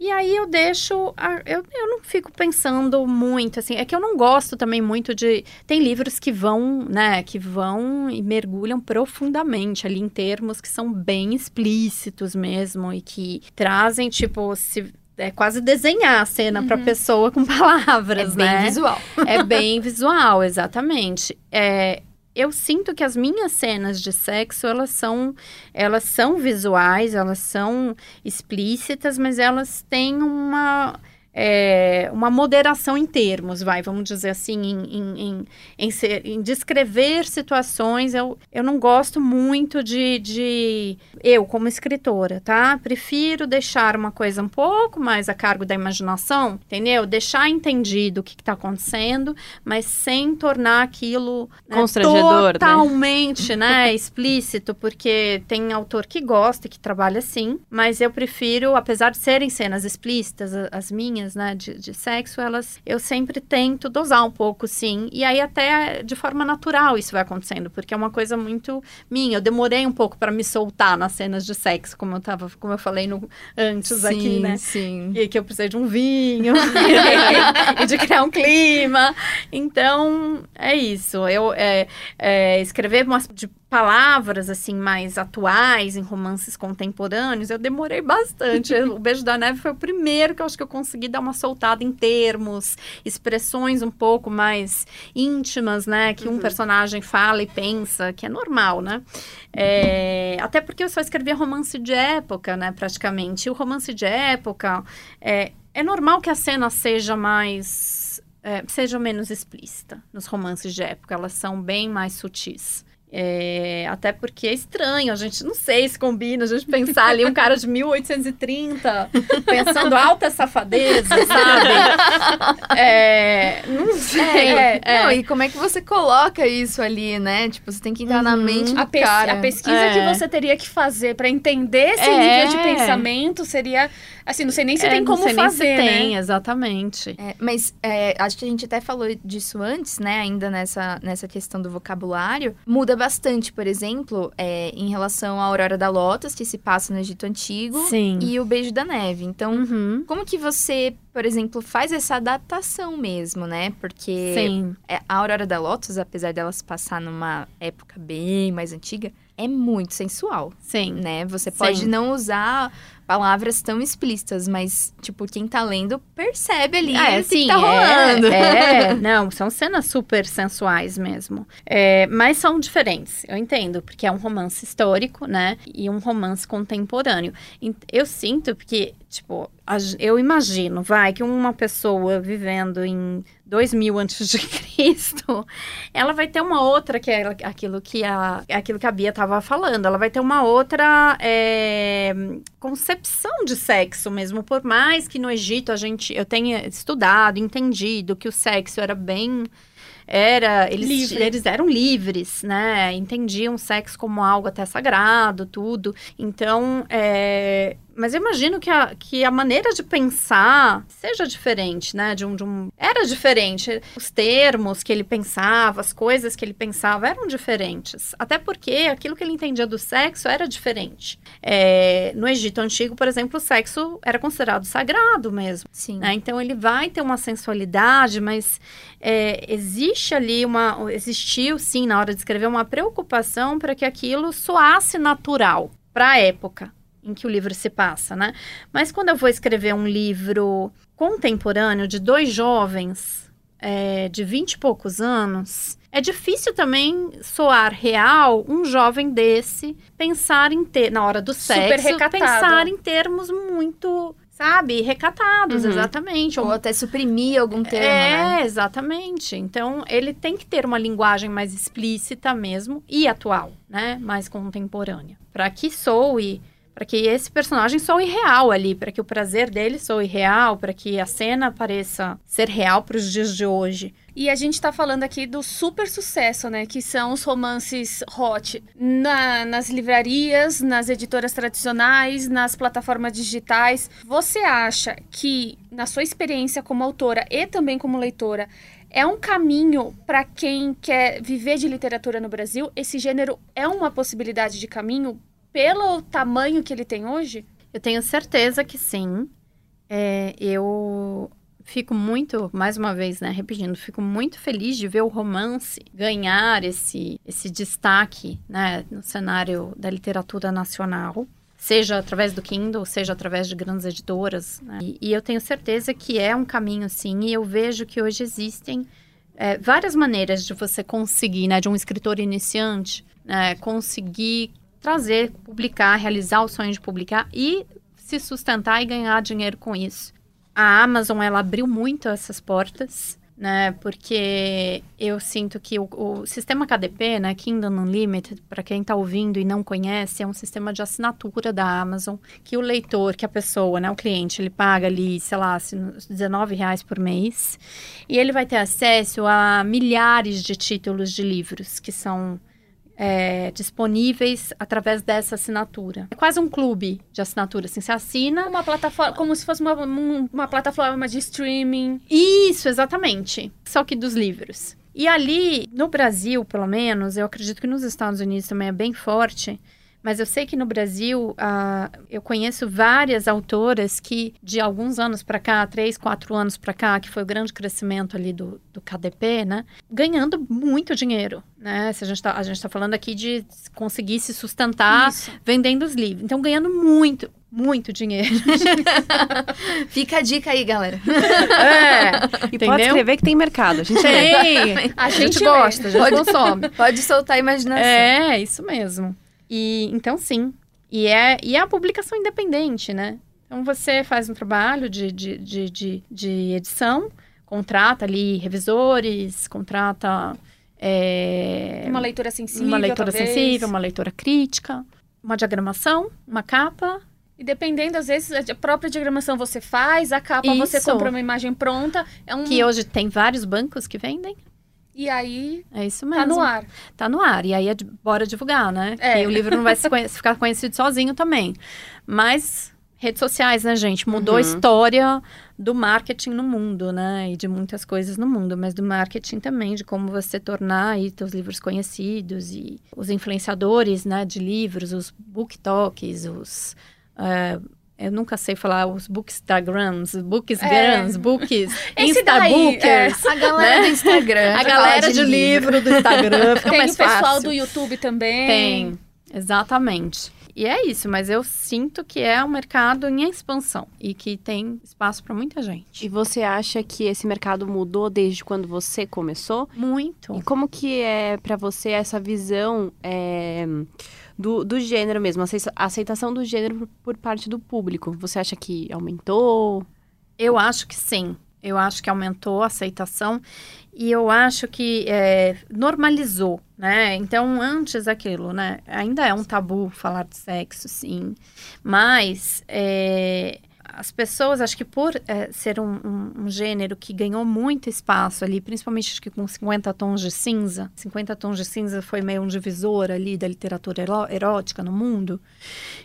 E aí eu deixo. a- eu, eu não fico pensando muito, assim. É que eu não gosto também muito de. Tem livros que vão, né? Que vão e mergulham profundamente ali em termos que são bem explícitos mesmo e que trazem, tipo, se. É quase desenhar a cena pra pessoa com <laughs>
É
palavras,
bem
né?
visual.
É <laughs> bem visual, exatamente. É, eu sinto que as minhas cenas de sexo, elas são, elas são visuais, elas são explícitas, mas elas têm uma, é, uma moderação em termos, vai, vamos dizer assim, em, em, em, ser- em descrever situações. Eu, eu não gosto muito de, de. Eu, como escritora, tá? Prefiro deixar uma coisa um pouco mais a cargo da imaginação, entendeu? Deixar entendido o que está acontecendo, mas sem tornar aquilo né,
Constrangedor, né?
totalmente, né, <laughs> explícito, porque tem autor que gosta e que trabalha assim, mas eu prefiro, apesar de serem cenas explícitas, as minhas, né, de, de sexo, elas, eu sempre tento dosar um pouco, sim, e aí até de forma natural isso vai acontecendo, porque é uma coisa muito minha, eu demorei um pouco para me soltar nas cenas de sexo, como eu tava, como eu falei no, antes aqui, né,
Sim.
e que eu precisei de um vinho <laughs> e de criar um clima. Então, é isso. Eu é, é, escrever umas de palavras assim mais atuais em romances contemporâneos, eu demorei bastante. <laughs> o Beijo da Neve foi o primeiro que eu acho que eu consegui dar uma soltada em termos, expressões um pouco mais íntimas, né, que um personagem fala e pensa, que é normal, né? É, até porque eu só escrevia romance de época, né, praticamente. E o romance de época é, é normal que a cena seja mais. é, seja menos explícita nos romances de época, elas são bem mais sutis. É, até porque é estranho, a gente não sei se combina, a gente pensar ali um cara de 1830 pensando alta safadeza, <laughs> sabe? É, não sei.
É,
É.
Não, e como é que você coloca isso ali, né? Tipo, você tem que entrar na
Uhum.
mente do
A,
cara.
a pesquisa
É.
que você teria que fazer pra entender esse
É.
nível de pensamento seria. Assim, não sei nem se
É,
tem
não
como
sei nem se
fazer,
tem,
né?
exatamente.
É, mas é, acho que a gente até falou disso antes, né? Ainda nessa, nessa questão do vocabulário. Muda bastante, por exemplo, é, em relação à Aurora da Lotus, que se passa no Egito Antigo,
Sim.
e o Beijo da Neve. Então,
Uhum.
como que você, por exemplo, faz essa adaptação mesmo, né? Porque
Sim.
é, a Aurora da Lotus, apesar dela se passar numa época bem mais antiga, é muito sensual,
Sim.
né? Você pode
Sim.
não usar palavras tão explícitas, mas, tipo, quem tá lendo percebe ali
Ah, é,
o que tá rolando.
É, é, <laughs> não, são cenas super sensuais mesmo. É, mas são diferentes, eu entendo, porque é um romance histórico, né? E um romance contemporâneo. Eu sinto porque, tipo, eu imagino, vai, que uma pessoa vivendo em 2000 antes de <laughs> Cristo, ela vai ter uma outra, que é aquilo que a, aquilo que a Bia estava falando, ela vai ter uma outra é, concepção de sexo mesmo, por mais que no Egito a gente, eu tenha estudado, entendido que o sexo era bem era eles,
Livre.
eles eram livres, né? Entendiam o sexo como algo até sagrado, tudo. Então, é, mas eu imagino que a, que a maneira de pensar seja diferente, né? De um, de um... Era diferente. Os termos que ele pensava, as coisas que ele pensava eram diferentes. Até porque aquilo que ele entendia do sexo era diferente. É, no Egito Antigo, por exemplo, o sexo era considerado sagrado mesmo.
Sim.
né? Então ele vai ter uma sensualidade, mas é, existe ali uma. Existiu sim na hora de escrever uma preocupação para que aquilo soasse natural para a época em que o livro se passa, né? Mas quando eu vou escrever um livro contemporâneo de dois jovens é, de vinte e poucos anos, é difícil também soar real um jovem desse pensar em ter na hora do sexo pensar em termos muito sabe recatados
Uhum.
exatamente
Ou até suprimir algum termo, né?
é, exatamente. Então, ele tem que ter uma linguagem mais explícita mesmo e atual, né? Mais contemporânea. Para que soe, para que esse personagem soe real ali, para que o prazer dele soe real, para que a cena pareça ser real para os dias de hoje.
E a gente tá falando aqui do super sucesso, né? Que são os romances hot na- nas livrarias, nas editoras tradicionais, nas plataformas digitais. Você acha que, na sua experiência como autora e também como leitora, é um caminho para quem quer viver de literatura no Brasil? Esse gênero é uma possibilidade de caminho pelo tamanho que ele tem hoje?
Eu tenho certeza que sim. É, eu fico muito, mais uma vez, né, repetindo, fico muito feliz de ver o romance ganhar esse, esse destaque, né, no cenário da literatura nacional. Seja através do Kindle, seja através de grandes editoras. né? E, e eu tenho certeza que é um caminho, sim. E eu vejo que hoje existem é, várias maneiras de você conseguir, né, de um escritor iniciante, né, conseguir trazer, publicar, realizar o sonho de publicar e se sustentar e ganhar dinheiro com isso. A Amazon, ela abriu muito essas portas, né? Porque eu sinto que o, o sistema KDP, né? Kindle Unlimited, para quem está ouvindo e não conhece, é um sistema de assinatura da Amazon que o leitor, que a pessoa, né? O cliente, ele paga ali, sei lá, 19 reais por mês e ele vai ter acesso a milhares de títulos de livros que são é, disponíveis através dessa assinatura. É quase um clube de assinatura, assim, você assina...
Uma plataforma, como se fosse uma, um- uma plataforma de streaming.
Isso, exatamente. Só que dos livros. E ali, no Brasil, pelo menos, eu acredito que nos Estados Unidos também é bem forte, mas eu sei que no Brasil, ah, eu conheço várias autoras que, de alguns anos para cá, três, quatro anos para cá, que foi o grande crescimento ali do, do KDP, né? Ganhando muito dinheiro, né? Se a gente tá, a gente tá falando aqui de conseguir se sustentar
Isso.
vendendo os livros. Então, ganhando muito, muito dinheiro. <laughs>
Fica a dica aí, galera.
é, <laughs>
E
entendeu?
pode escrever que tem mercado. A gente.
Tem.
A
A gente,
gente
gosta, a gente
Pode-
consome. <laughs>
Pode soltar a imaginação.
É, isso mesmo. E então sim. E é, e é a publicação independente, né? Então você faz um trabalho de, de, de, de, de edição, contrata ali revisores, contrata É,
Uma leitura sensível,
uma leitura
talvez.
sensível, uma leitura crítica, uma diagramação, uma capa.
E dependendo, às vezes, a própria diagramação você faz, a capa você
Isso.
compra uma imagem pronta. É um...
Que hoje tem vários bancos que vendem.
E aí,
É isso mesmo.
tá no ar.
Tá no ar. E aí é de- bora divulgar, né?
É.
Que o livro não vai conhe- <laughs> ficar conhecido sozinho também. Mas redes sociais, né, gente? Mudou a
Uhum.
história do marketing no mundo, né? E de muitas coisas no mundo, mas do marketing também, de como você tornar aí teus livros conhecidos e os influenciadores, né, de livros, os booktalks, os eh, eu nunca sei falar os bookstagrams, bookisgrams, books,
É. <laughs> Daí,
instabookers.
A galera do Instagram.
A galera de livro do Instagram fica
Tem
mais
o pessoal
fácil.
do YouTube também.
Tem, exatamente. E é isso, mas eu sinto que é um mercado em expansão e que tem espaço para muita gente.
E você acha que esse mercado mudou desde quando você começou?
Muito.
E como que é pra você essa visão é, do, do gênero mesmo, a aceita- a aceitação do gênero por, por parte do público? Você acha que aumentou?
Eu acho que sim. Eu acho que aumentou a aceitação e eu acho que é, normalizou, né? Então, antes aquilo, né? Ainda é um tabu falar de sexo, sim. Mas é, as pessoas, acho que por é, ser um, um- um gênero que ganhou muito espaço ali, principalmente acho que com 50 tons de cinza. 50 tons de cinza foi meio um divisor ali da literatura eró- erótica no mundo.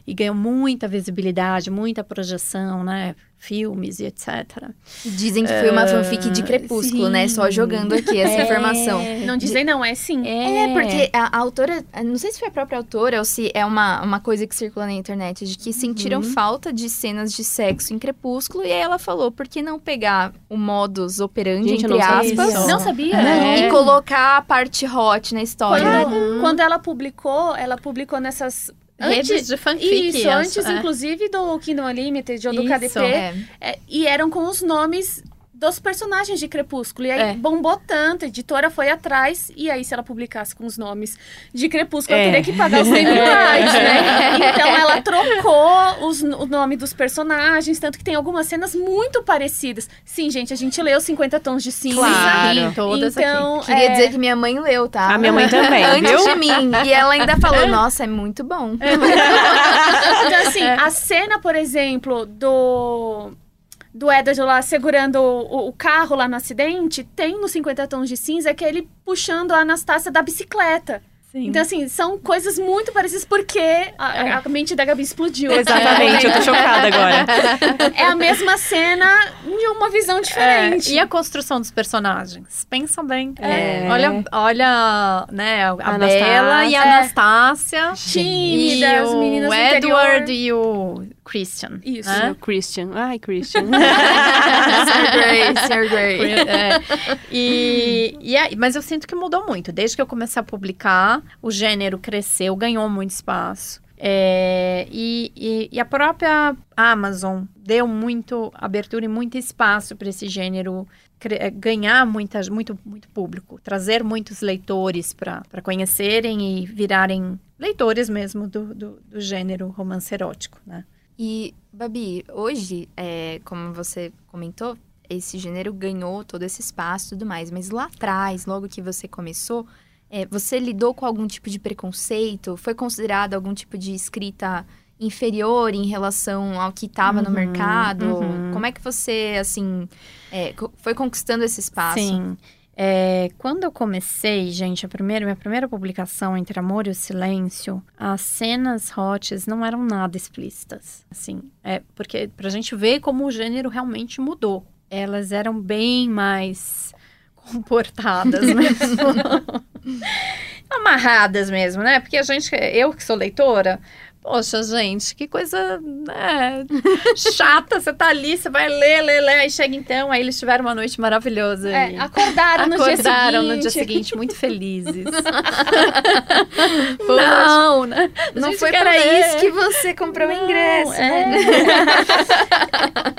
E ganhou muita visibilidade, muita projeção, né? Filmes e etc.
Dizem que foi uma fanfic de Crepúsculo, né? Só jogando aqui essa <laughs> informação.
Não dizem não, é sim.
É, porque a, a autora, não sei se foi a própria autora ou se é uma, uma coisa que circula na internet, de que sentiram
Uhum.
falta de cenas de sexo em Crepúsculo, e aí ela falou, por que não pegar o modus operandi,
Gente,
entre
não sabia
aspas.
Não sabia?
É.
e colocar a parte hot na história.
Quando, quando ela publicou, ela publicou nessas...
Redes
Antes,
de fanfic.
isso, antes,
é.
inclusive, do Kingdom Unlimited ou do
Isso.
KDP.
É.
É, e eram com os nomes dos personagens de Crepúsculo. E aí
É.
bombou tanto, a editora foi atrás. E aí, se ela publicasse com os nomes de Crepúsculo,
É.
ela teria que pagar os 100 mil reais, né? Então, ela trocou os, o nome dos personagens. Tanto que tem algumas cenas muito parecidas. Sim, gente, a gente leu 50 Tons de Cinza.
Claro.
Sim, todas
então,
Queria
é,
dizer que minha mãe leu, tá?
A minha mãe também,
Antes
viu?
de mim. E ela ainda falou, nossa, é muito bom. <laughs>
Então, assim, a cena, por exemplo, do. Do Edward lá segurando o, o carro lá no acidente, tem no 50 Tons de Cinza que é ele puxando a Anastácia da bicicleta.
Sim.
Então, assim, são coisas muito parecidas porque a, a mente da Gabi explodiu.
Exatamente, eu tô chocada agora. <laughs>
É a mesma cena de uma visão diferente.
É, e a construção dos personagens? Pensam bem.
É.
Olha, olha, né, a
Anastácia.
Bela e a
É.
Anastácia.
Tímidas,
e o Edward
interior.
e o Christian.
Isso.
né?
O Christian. Ai, Christian.
Sr. Grey, Sr. Grey.
É. E, e aí, mas eu sinto que mudou muito. Desde que eu comecei a publicar, o gênero cresceu, ganhou muito espaço. É, e, e- e a própria Amazon deu muito abertura e muito espaço para esse gênero eh, ganhar muita, muito, muito público, trazer muitos leitores para conhecerem e virarem leitores mesmo do, do, do gênero romance erótico, né?
E, Babi, hoje, é, como você comentou, esse gênero ganhou todo esse espaço e tudo mais. Mas lá atrás, logo que você começou, é, você lidou com algum tipo de preconceito? Foi considerado algum tipo de escrita inferior em relação ao que estava no
Uhum,
mercado?
uhum.
Como é que você, assim, é, foi conquistando esse espaço?
Sim. É, quando eu comecei, gente, a primeira, minha primeira publicação Entre Amor e o Silêncio, as cenas hots não eram nada explícitas. Assim, é porque pra gente ver como o gênero realmente mudou. Elas eram bem mais <laughs> comportadas <laughs> mesmo. <laughs> Amarradas mesmo, né? Porque a gente, eu que sou leitora, Poxa, gente, que coisa né, chata. Você tá ali, você vai ler, ler, ler. Aí chega então, aí eles tiveram uma noite maravilhosa.
É,
e
acordaram, no dia
acordaram
seguinte.
no dia seguinte muito felizes. <laughs>
Não,
né?
Não
gente
foi para isso que você comprou o
Não,
ingresso, né?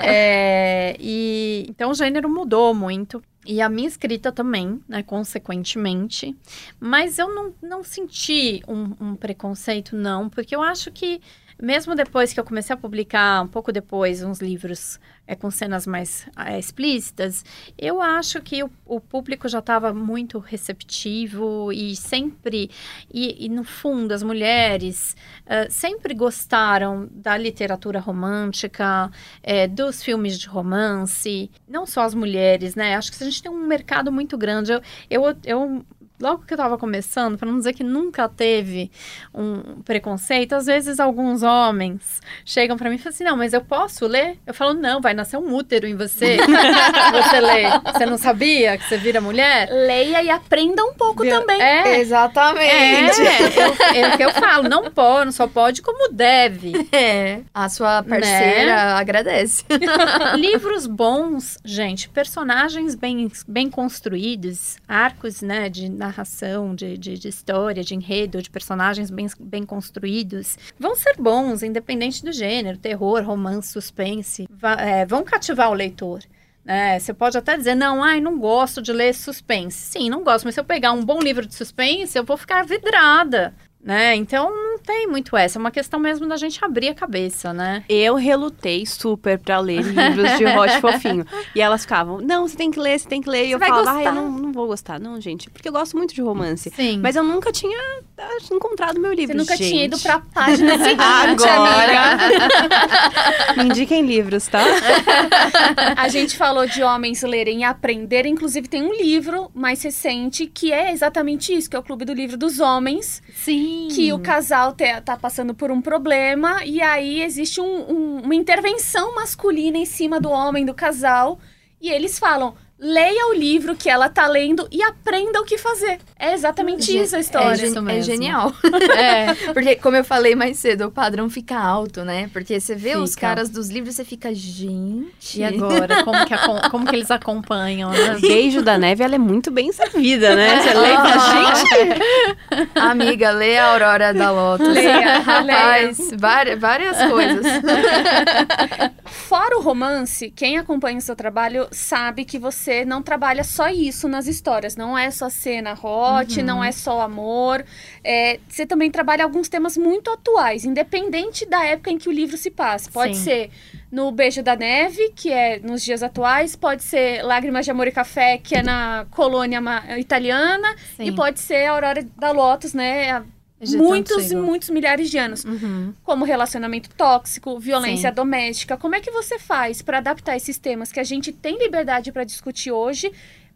é. <laughs> É, e então o gênero mudou muito. E a minha escrita também, né, consequentemente. Mas eu não, não senti um, um preconceito, não, porque eu acho que mesmo depois que eu comecei a publicar, um pouco depois, uns livros é, com cenas mais é, explícitas, eu acho que o, o público já estava muito receptivo e sempre, e, e no fundo, as mulheres uh, sempre gostaram da literatura romântica, é, dos filmes de romance, não só as mulheres, né? Acho que a gente tem um mercado muito grande. Eu, eu, eu logo que eu estava começando, para não dizer que nunca teve um preconceito, às vezes alguns homens chegam para mim e falam assim: não, mas eu posso ler? Eu falo: não, vai nascer um útero em você. <laughs> você lê. Você não sabia que você vira mulher?
Leia e aprenda um pouco
Viu?
também.
É.
Exatamente.
É, é o que eu falo, não pode, não só pode como deve.
É. A sua parceira agradece. <laughs>
Livros bons, gente, personagens bem, bem construídos, arcos, né, de narração, de, de, de história, de enredo, de personagens bem, bem construídos, vão ser bons, independente do gênero, terror, romance, suspense, é, vão cativar o leitor. né? você pode até dizer, não, ai, não gosto de ler suspense. Sim, não gosto, mas se eu pegar um bom livro de suspense, eu vou ficar vidrada. Né? Então não tem muito essa, é uma questão mesmo da gente abrir a cabeça, né?
Eu relutei super pra ler livros de hot <laughs> fofinho. E elas ficavam, não, você tem que ler, você tem que ler. E eu
vai
falava,
gostar."
eu não, não vou gostar. Não, gente, porque eu gosto muito de romance.
Sim.
Mas eu nunca tinha ah, encontrado meu
Você
livro,
nunca
gente.
tinha ido pra página <laughs> seguinte,
Agora. Me <laughs> indiquem livros, tá?
A gente falou de homens lerem e aprender. Inclusive, tem um livro mais recente que é exatamente isso, que é o Clube do Livro dos Homens.
Sim.
Que o casal te- tá passando por um problema e aí existe um- um- uma intervenção masculina em cima do homem, do casal. E eles falam, leia o livro que ela tá lendo e aprenda o que fazer. É exatamente
Gen-
isso a história.
É,
Isso
é
mesmo.
genial. <laughs>
É. <laughs>
Porque, como eu falei mais cedo, o padrão fica alto, né? Porque você vê os
Fica.
caras dos livros, você fica, gente.
E agora, como que, <laughs> como que eles acompanham, né?
Beijo da Neve, ela é muito bem servida, né? Você lê pra gente.
Amiga, lê a Aurora da Lotus.
Leia,
Rapaz, várias, várias coisas.
Fora o romance, quem acompanha o seu trabalho sabe que você não trabalha só isso nas histórias. Não é só cena hot, não é só amor. É, você também trabalha alguns temas muito atuais, independente da época em que o livro se passa. Pode
Sim.
ser no Beijo da Neve, que é nos dias atuais. Pode ser Lágrimas de Amor e Café, que é na colônia italiana. E pode ser Aurora da Lotus, né?
Já tão
muitos e muitos milhares de anos
Uhum.
como relacionamento tóxico, violência
Sim.
doméstica. Como é que você faz para adaptar esses temas que a gente tem liberdade para discutir hoje,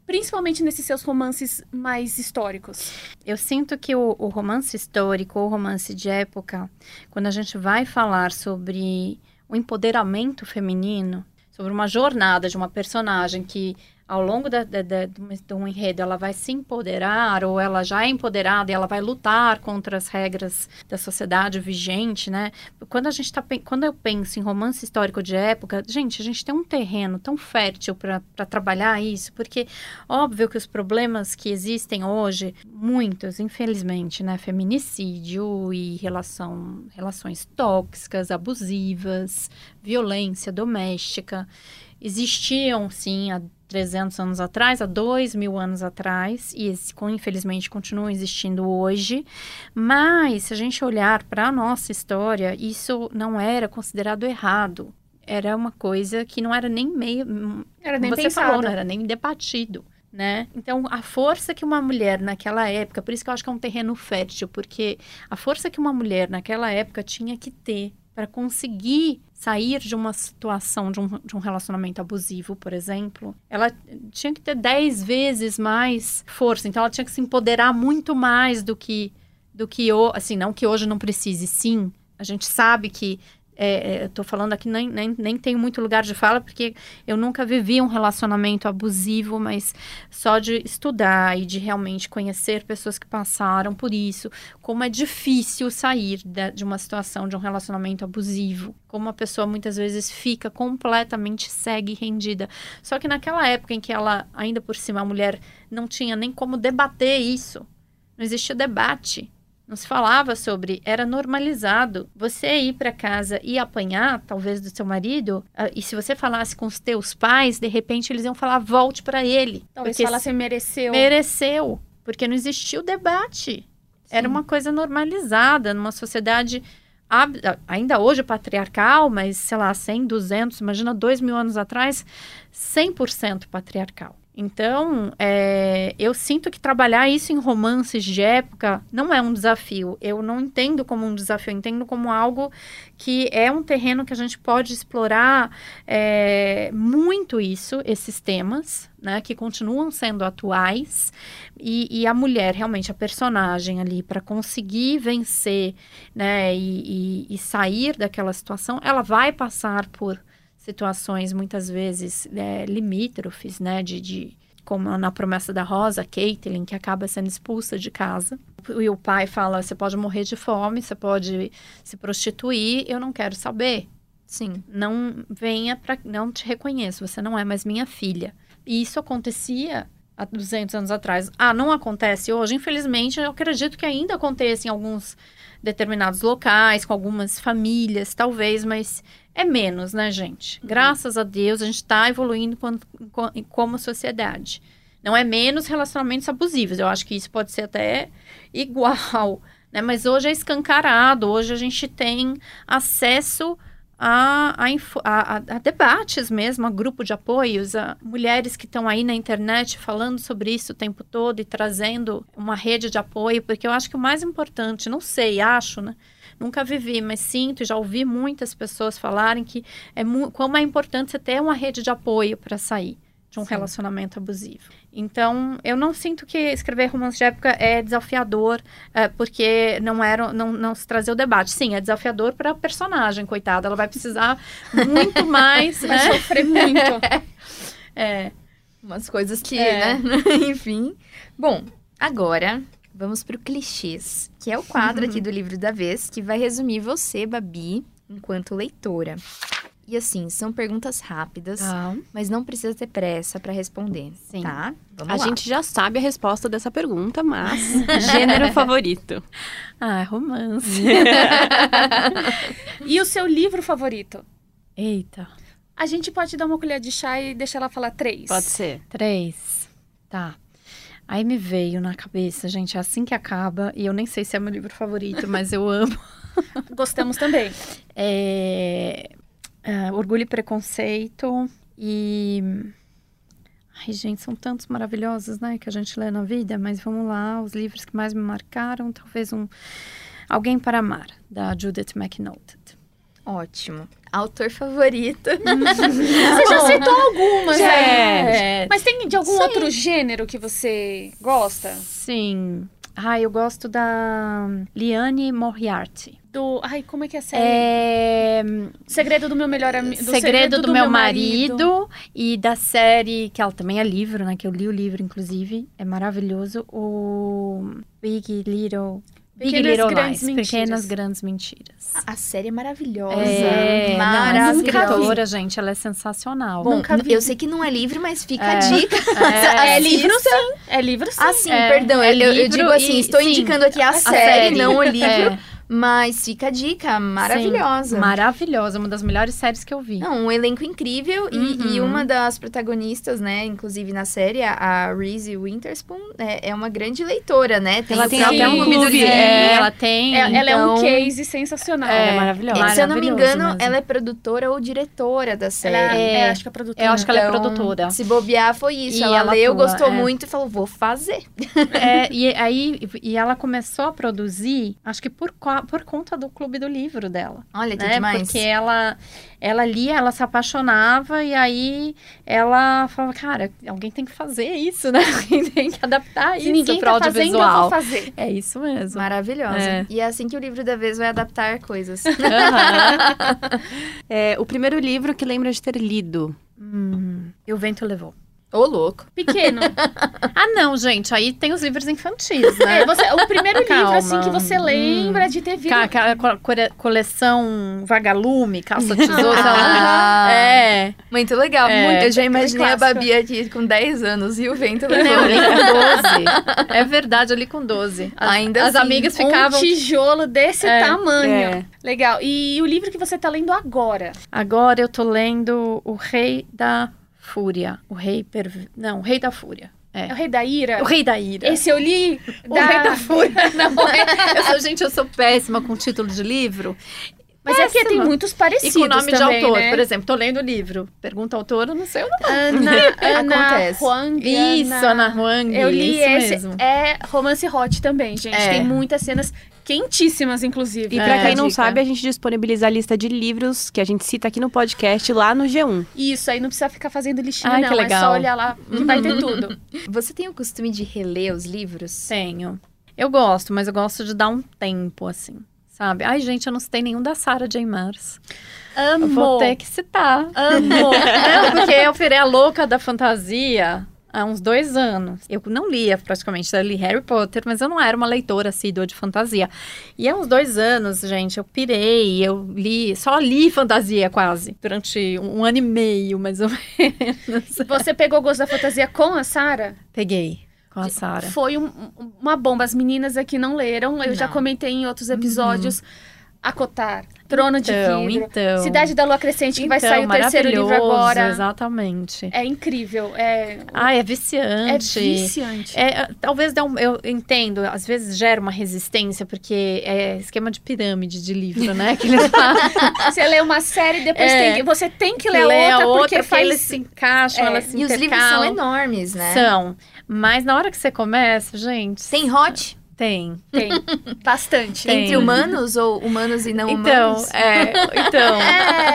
principalmente nesses seus romances mais históricos?
Eu sinto que o, o romance histórico ou romance de época, quando a gente vai falar sobre o empoderamento feminino, sobre uma jornada de uma personagem que ao longo da, da, da, de um- enredo ela vai se empoderar ou ela já é empoderada e ela vai lutar contra as regras da sociedade vigente, né? Quando a gente tá, quando eu penso em romance histórico de época, gente, a gente tem um terreno tão fértil para trabalhar isso, porque Óbvio que os problemas que existem hoje, muitos, infelizmente, né? Feminicídio e relação, relações tóxicas, abusivas, violência doméstica, existiam, sim, há 300 anos atrás, há 2 mil anos atrás, e esse, infelizmente continuam existindo hoje. Mas, se a gente olhar para a nossa história, isso não era considerado errado. Era uma coisa que não era nem meio,
Era nem
você
pensado.
falou, não era nem debatido, né? Então, a força que uma mulher naquela época, por isso que eu acho que é um terreno fértil, porque a força que uma mulher naquela época tinha que ter para conseguir sair de uma situação, de um, de um relacionamento abusivo, por exemplo, ela tinha que ter dez vezes mais força. Então, ela tinha que se empoderar muito mais do que, do que assim, não que hoje não precise, sim. A gente sabe que é, é, tô falando aqui, nem, nem, nem tenho muito lugar de fala, porque eu nunca vivi um relacionamento abusivo, mas só de estudar e de realmente conhecer pessoas que passaram por isso, como é difícil sair da- de uma situação de um relacionamento abusivo, como a pessoa muitas vezes fica completamente cega e rendida. Só que naquela época em que ela, ainda por cima, a mulher não tinha nem como debater isso, não existia debate. Não se falava sobre, era normalizado. Você ir para casa e apanhar, talvez, do seu marido, ah, e se você falasse com os teus pais, de repente eles iam falar, volte para ele.
Talvez
Porque
falasse mereceu.
mereceu, porque não existia o debate. Era uma coisa normalizada numa sociedade ainda hoje patriarcal, mas sei lá, 100, 200, imagina dois mil anos atrás, 100% patriarcal. Então, é, eu sinto que trabalhar isso em romances de época não é um desafio. Eu não entendo como um desafio, eu entendo como algo que é um terreno que a gente pode explorar é, muito isso, esses temas, né, que continuam sendo atuais. E, e a mulher, realmente, a personagem ali, para conseguir vencer né, e, e, e sair daquela situação, ela vai passar por situações muitas vezes é, limítrofes, né, de, de, como na promessa da Rosa, Caitlin, que acaba sendo expulsa de casa. E o pai fala: você pode morrer de fome, você pode se prostituir, eu não quero saber.
Sim.
Não venha para. Não te reconheço, você não é mais minha filha. E isso acontecia há 200 anos atrás. Ah, não acontece hoje? Infelizmente, eu acredito que ainda aconteça em alguns determinados locais, com algumas famílias, talvez, mas é menos, né, gente? Uhum. Graças a Deus, a gente está evoluindo como, como sociedade. Não é menos relacionamentos abusivos. Eu acho que isso pode ser até igual, né? Mas hoje é escancarado. Hoje a gente tem acesso a, a, a, a, debates mesmo, a grupo de apoios, a mulheres que estão aí na internet falando sobre isso o tempo todo e trazendo uma rede de apoio, porque eu acho que o mais importante, não sei, acho, né? Nunca vivi, mas sinto e já ouvi muitas pessoas falarem que é como é importante você ter uma rede de apoio para sair de um Sim. relacionamento abusivo. Então, eu não sinto que escrever romance de época é desafiador, é, porque não era, não, não se trazer o debate. Sim, é desafiador para a personagem, coitada. Ela vai precisar muito <laughs> mais,
vai né? sofrer muito. <laughs>
é. Umas coisas que, é. né? <laughs> Enfim. Bom, agora vamos para o clichês, que é o quadro aqui do livro da vez, que vai resumir você, Babi, enquanto leitora. E assim, são perguntas rápidas, ah. mas não precisa ter pressa para responder, Sim. tá?
Vamos a lá. gente já sabe a resposta dessa pergunta, mas <laughs> gênero favorito?
Ah, romance. <laughs>
e o seu livro favorito?
Eita.
A gente pode dar uma colher de chá e deixar ela falar três?
Pode ser.
Três. Tá. Aí me veio na cabeça, gente, é assim que acaba, e eu nem sei se é meu livro favorito, mas eu amo. <laughs>
Gostamos também.
É, é, Orgulho e Preconceito e. Ai, gente, são tantos maravilhosos, né, que a gente lê na vida, mas vamos lá, os livros que mais me marcaram, talvez um Alguém para Amar, da Judith MacNaughton.
Ótimo. Autor favorito. <laughs>
você já citou algumas, né? É. Mas tem de algum Sim. outro gênero que você gosta?
Sim. Ah, eu gosto da Liane Moriarty.
Do. Ai, como é que é a série? É... Segredo do meu melhor amigo.
Segredo, Segredo do, do, meu, meu marido. marido. E da série, que ela também é livro, né? Que eu li o livro, inclusive. É maravilhoso. O Big Little. Big Pequenas Little Lies, mentiras. Pequenas Grandes Mentiras.
A, a série é maravilhosa.
É, maravilhosa. a escritora, gente, ela é sensacional.
Bom, eu sei que não é livro, mas fica é. a dica. <laughs> <laughs>
É, é livro sim. É livro sim.
Ah, sim, é, perdão. É eu, eu, digo assim, e, estou sim, indicando aqui a, a série, série, não o <laughs> livro. É. Mas fica a dica, maravilhosa.
Sim, maravilhosa, uma das melhores séries que eu vi.
Não, um elenco incrível uhum. e, e, uhum. uma das protagonistas, né, inclusive na série, a Reese Witherspoon, é, é uma grande leitora, né?
Tem ela tem até um clube. É, ela tem.
É, ela então... é um então case sensacional.
É, é maravilhosa.
Se eu não me engano, mesmo. ela é produtora ou diretora da série. Ela
é, é acho que é produtora.
Eu acho que ela é então, produtora.
Se bobear, foi isso. E ela, ela leu, atua, gostou é. muito e falou, vou fazer.
É, <laughs> e aí, e ela começou a produzir, acho que por, por conta do clube do livro dela.
Olha que né? demais.
Porque ela, ela lia, ela se apaixonava e aí ela falava, cara, alguém tem que fazer isso, né? <laughs> Alguém tem que adaptar Se isso
ninguém
para
tá audiovisual. Fazendo, eu vou fazer.
É isso mesmo.
Maravilhosa. É. E é assim que o livro da vez vai adaptar coisas. <laughs> Uhum.
é, o primeiro livro que lembra de ter lido.
Hum, e o vento levou.
Ô, louco.
Pequeno. <laughs>
ah, não, gente. Aí tem os livros infantis, né?
É, você, o primeiro livro, assim, que você lembra hum. de ter visto.
Aquela coleção Vagalume, Calça Tesoura.
ah, é. Muito legal. É, muito. Eu já imaginei a Babi aqui com 10 anos e o vento levou.
Eu li com 12. <laughs> É verdade, eu li com 12.
As, Ainda
As
assim,
amigas ficavam...
Um tijolo desse é, tamanho. É. Legal. E o livro que você tá lendo agora?
Agora eu tô lendo O Rei da Fúria, o rei perv... não, o rei da fúria.
É o Rei da Ira?
O Rei da Ira.
Esse eu li.
O Rei da Fúria. <laughs> Não, é. Eu sou, gente, eu sou péssima com título de livro.
Mas é porque tem
Péssima.
muitos
E
parecidos
com nome de
também,
autor.
né?
Por exemplo, tô lendo o livro. Pergunta ao autor, eu não sei o nome.
Ana, <laughs> Ana
Acontece.
Huang.
Isso, Ana Huang.
Eu li
isso
esse.
mesmo.
É romance hot também, gente.
É.
Tem muitas cenas quentíssimas, inclusive.
É.
E pra quem não
Dica.
sabe, a gente disponibiliza a lista de livros que a gente cita aqui no podcast lá no G1.
Isso, aí não precisa ficar fazendo lixinho,
Ai,
não.
que
É só
legal.
olhar lá que vai ter <laughs> tudo.
Você tem o costume de reler os livros?
Tenho. Eu gosto, mas eu gosto de dar um tempo, assim. Sabe? Ai, gente, eu não citei nenhum da Sarah J. Maas. Eu
Amo.
vou ter que citar.
Amo. <laughs>
Não, porque eu virei a louca da fantasia há uns dois anos. Eu não lia praticamente, eu li Harry Potter, mas eu não era uma leitora assídua de fantasia. E há uns dois anos, gente, eu pirei, eu li, só li fantasia quase, durante um ano e meio, mais ou <laughs> menos.
Você pegou gosto da fantasia com a Sara?
Peguei com a Sara.
Foi um- um- uma bomba. As meninas aqui não leram. Eu já
Não.
comentei em outros episódios. Acotar, Trono de
Então,
Vidro,
então.
Cidade da Lua Crescente, que vai
Então,
sair o terceiro livro
maravilhoso,
agora.
Exatamente.
É incrível. É,
Ai, é
é
viciante.
viciante.
É, talvez dê um, eu entendo, às vezes gera uma resistência, porque é esquema de pirâmide de livro, né? Que eles. <laughs>
Você lê uma série, depois
É.
tem que, você tem que ler
Lê
a outra, porque
porque
faz...
eles se encaixam,
É,
elas se
E os livros são
intercalam.
enormes, né?
São. Mas na hora que você começa, gente,
Tem hot?
Tem.
Tem, bastante.
Tem.
Entre humanos ou humanos e não
Então,
humanos?
é, então. <laughs>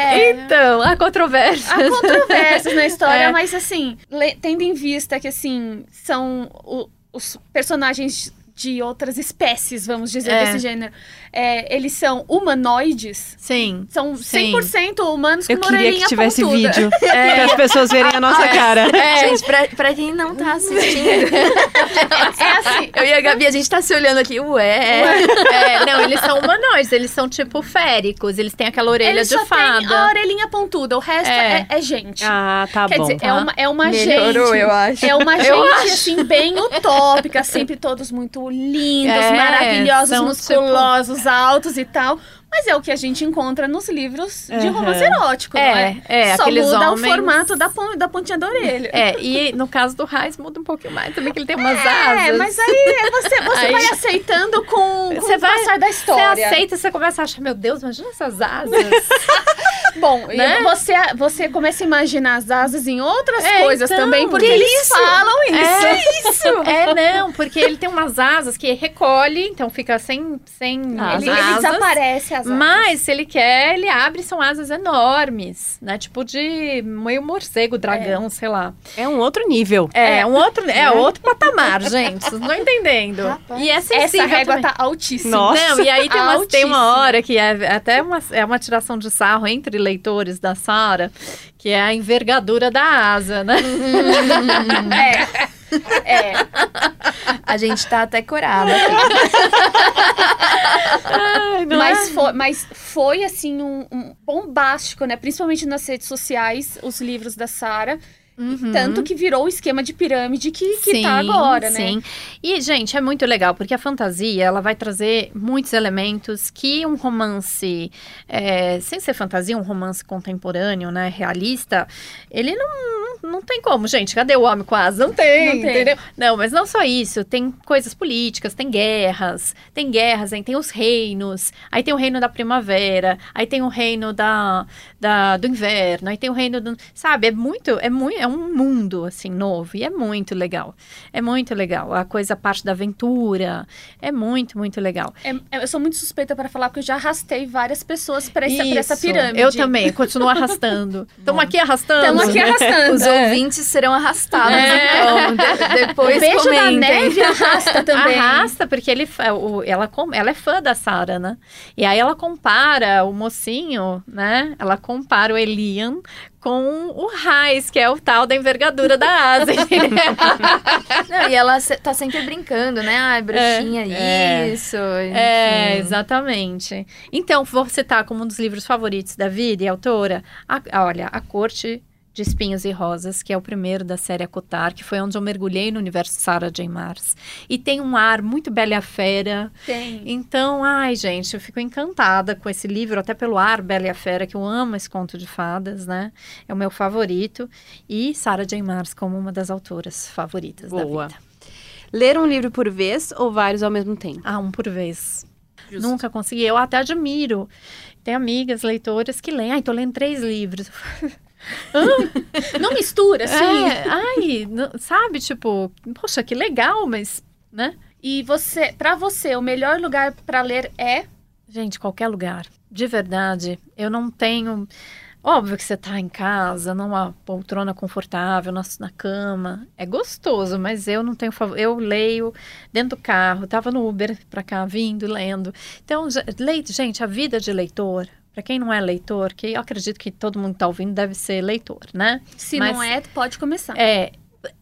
É.
Então, há controvérsia.
Há controvérsias na história, <laughs>
É.
mas assim, tendo em vista que assim, são o- os personagens de outras espécies, vamos dizer,
É.
desse gênero, é, eles são humanoides,
Sim.
são
Sim.
100% humanos com
Eu queria que tivesse
pontuda.
vídeo, <laughs> para as pessoas verem a nossa <laughs> cara.
É, <laughs>
Gente, pra, pra quem não tá assistindo,
É assim,
eu e a Gabi, a gente tá se olhando aqui, ué.
é, não, eles são humanoides, eles são tipo féricos, eles têm aquela orelha
eles
de
só
fada.
têm a orelhinha pontuda, o resto
É.
é, é gente.
Ah, tá
Quer
bom.
dizer, é uma, é uma
Melhorou,
gente.
eu acho.
É uma
Eu
gente, assim, bem utópica, sempre todos muito lindos,
É,
maravilhosos, musculosos, altos e tal. Mas é o que a gente encontra nos livros de
Aham.
romance erótico,
É,
não é?
é,
Só muda
homens-
o formato da, pon- da pontinha da orelha.
É, e no caso do Raiz muda um pouquinho mais também, que ele tem umas
É,
asas.
mas aí é você, você
Aí-
vai aceitando com, com
Você
o
vai-
passar da
Você
história.
aceita, você começa a achar, meu Deus, imagina essas asas. <laughs>
Bom, e
Né?
você, você começa a imaginar as asas em outras
É,
coisas
então,
também, porque
que
eles
isso?
falam isso.
É isso! <laughs> É, não, porque ele tem umas asas que recolhe, então fica sem, sem
Ah,
Ele, ele
asas.
desaparece as asas.
Mas, se ele quer, ele abre, são asas enormes, né? Tipo de meio morcego, dragão, sei lá.
É um outro nível.
É, um outro, é <laughs> outro patamar, gente. Vocês não entendendo.
Rapaz.
E é
Essa régua
também.
tá altíssima.
Nossa.
Não, e aí tem, <laughs> umas- tem uma hora que é até uma, é uma tiração de sarro entre leitores da Sara, que é a envergadura da asa, né? <laughs>
É. <laughs> É.
A gente tá até corada.
Ai,
Mas,
é?
foi, mas foi, assim, um, um bombástico, né? Principalmente nas redes sociais, os livros da Sara.
Uhum.
Tanto que virou o esquema de pirâmide que, que
sim,
tá agora, né?
Sim. E, gente, é muito legal, porque a fantasia, ela vai trazer muitos elementos que um romance, é, sem ser fantasia, um romance contemporâneo, né, realista, ele não, não, não tem como, gente. Cadê o homem com asa? Não tem,
Não tem.
entendeu? Não, mas não só isso, tem coisas políticas, tem guerras, tem guerras, aí tem os reinos, aí tem o reino da primavera, aí tem o reino da, da, do inverno, aí tem o reino do... Sabe, é muito, é muito, é um mundo, assim, novo, e é muito legal. É muito legal. A coisa, a parte da aventura, é muito, muito legal.
É- é- eu sou muito suspeita para falar, porque eu já arrastei várias pessoas para essa, pra essa pirâmide.
Eu também, continuo arrastando. <laughs> Estamos aqui arrastando.
Estamos aqui arrastando.
Os ouvintes serão arrastados,
É.
então. De- depois
o beijo da
comentem.
neve arrasta também.
Arrasta, porque ele, ela, ela é fã da Sarah, né? E aí ela compara o mocinho, né? Ela compara o Elian com o Raiz, que é o tal da envergadura da asa. <laughs>
Não, e ela tá sempre brincando, né? Ai, bruxinha,
É.
isso.
É,
enfim.
exatamente. Então, vou citar como um dos livros favoritos da vida e autora, a- olha, A Corte de Espinhos e Rosas, que é o primeiro da série Acotar, que foi onde eu mergulhei no universo Sarah J. Maas. E tem um ar muito Bela e a Fera.
Tem.
Então, ai, gente, eu fico encantada com esse livro, até pelo ar Bela e a Fera, que eu amo esse conto de fadas, né? É o meu favorito. E Sarah J. Maas como uma das autoras favoritas
Boa.
da vida.
Ler um livro por vez ou vários ao mesmo tempo?
Ah, um por vez. Nunca consegui. Eu até admiro. Tem amigas leitoras que leem. Ai, tô lendo três livros. <laughs>
Não mistura, sim.
É, ai, não- sabe, tipo, poxa, que legal, mas, né?
E você, para você, o melhor lugar para ler é
Gente, qualquer lugar. De verdade, eu não tenho. Óbvio que você tá em casa, numa poltrona confortável, na, na cama. É gostoso, mas eu não tenho favor. Eu leio dentro do carro, tava no Uber pra cá, vindo, lendo. Então, leite, gente, a vida de leitor, pra quem não é leitor, que eu acredito que todo mundo que tá ouvindo deve ser leitor, né?
Se
Mas-
não é, pode começar.
É,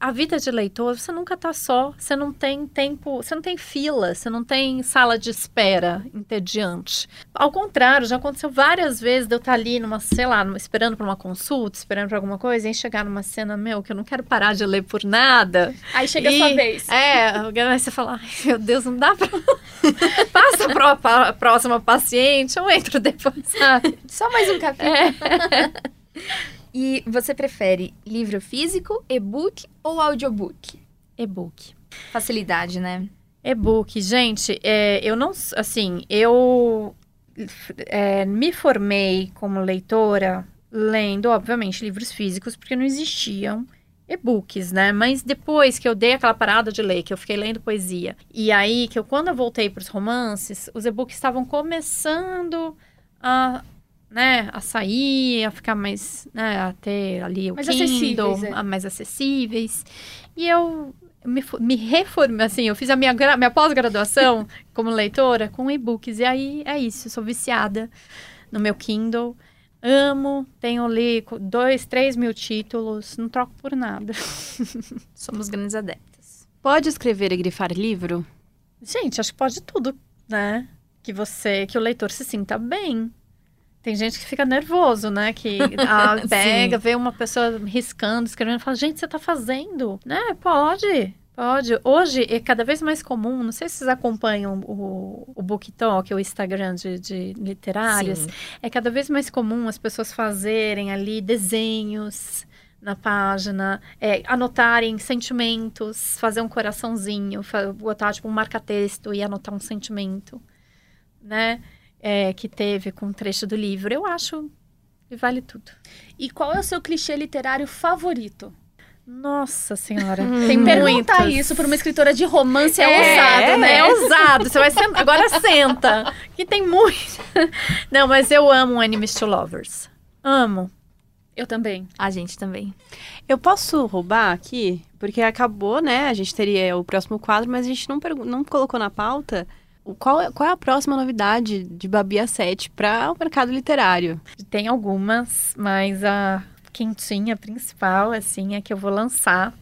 a vida de leitor, você nunca tá só, você não tem tempo, você não tem fila, você não tem sala de espera entediante. Ao contrário, já aconteceu várias vezes de eu estar ali numa, sei lá, numa- esperando para uma consulta, esperando para alguma coisa, e chegar numa cena, meu, que eu não quero parar de ler por nada.
Aí chega a
E-
sua vez.
É, você falar, ai meu Deus, não dá pra. <laughs> Passa pra, pra próxima paciente, eu entro depois, sabe?
Só mais um capítulo.
É. <laughs>
E você prefere livro físico, e-book ou audiobook?
E-book.
Facilidade, né?
E-book, gente, é, eu não, assim, eu é, me formei como leitora lendo, obviamente, livros físicos, porque não existiam e-books, né? Mas depois que eu dei aquela parada de ler, que eu fiquei lendo poesia, e aí que eu, quando eu voltei para os romances, os e-books estavam começando a, né, a sair, a ficar mais, né, a ter ali o
Mais
Kindle,
acessíveis, é.
a mais acessíveis. E eu me, me reformei, assim, eu fiz a minha, minha pós-graduação <laughs> como leitora com e-books. E aí é isso, eu sou viciada no meu Kindle. Amo, tenho ali dois, três mil títulos, não troco por nada. <laughs>
Somos grandes adeptas.
Pode escrever e grifar livro?
Gente, acho que pode tudo, né? Que você, que o leitor se sinta bem. Tem gente que fica nervoso, né? Que <laughs> ah, pega, vê uma pessoa riscando, escrevendo, fala, gente, você tá fazendo? Né? Pode. Pode. Hoje é cada vez mais comum, não sei se vocês acompanham o, o Book Talk, o Instagram de, de literários.
Sim.
É cada vez mais comum as pessoas fazerem ali desenhos na página, é, anotarem sentimentos, fazer um coraçãozinho, botar tipo um marca-texto e anotar um sentimento, né? É, que teve com um trecho do livro. Eu acho que vale tudo.
E qual é o seu clichê literário favorito?
Nossa senhora,
Hum.
tem
Perguntar
muitos.
isso para uma escritora de romance é,
É,
ousado, né?
É ousado. Você vai sentar. Agora senta. Que tem muito. <laughs> Não, mas eu amo Enemies to Lovers. Amo.
Eu também.
A gente também.
Eu posso roubar aqui? Porque acabou, né? A gente teria o próximo quadro, mas a gente não, pergu- não colocou na pauta qual é, qual é a próxima novidade de Babi a 7 para o mercado literário.
Tem algumas, mas a quentinha principal, assim, é que eu vou lançar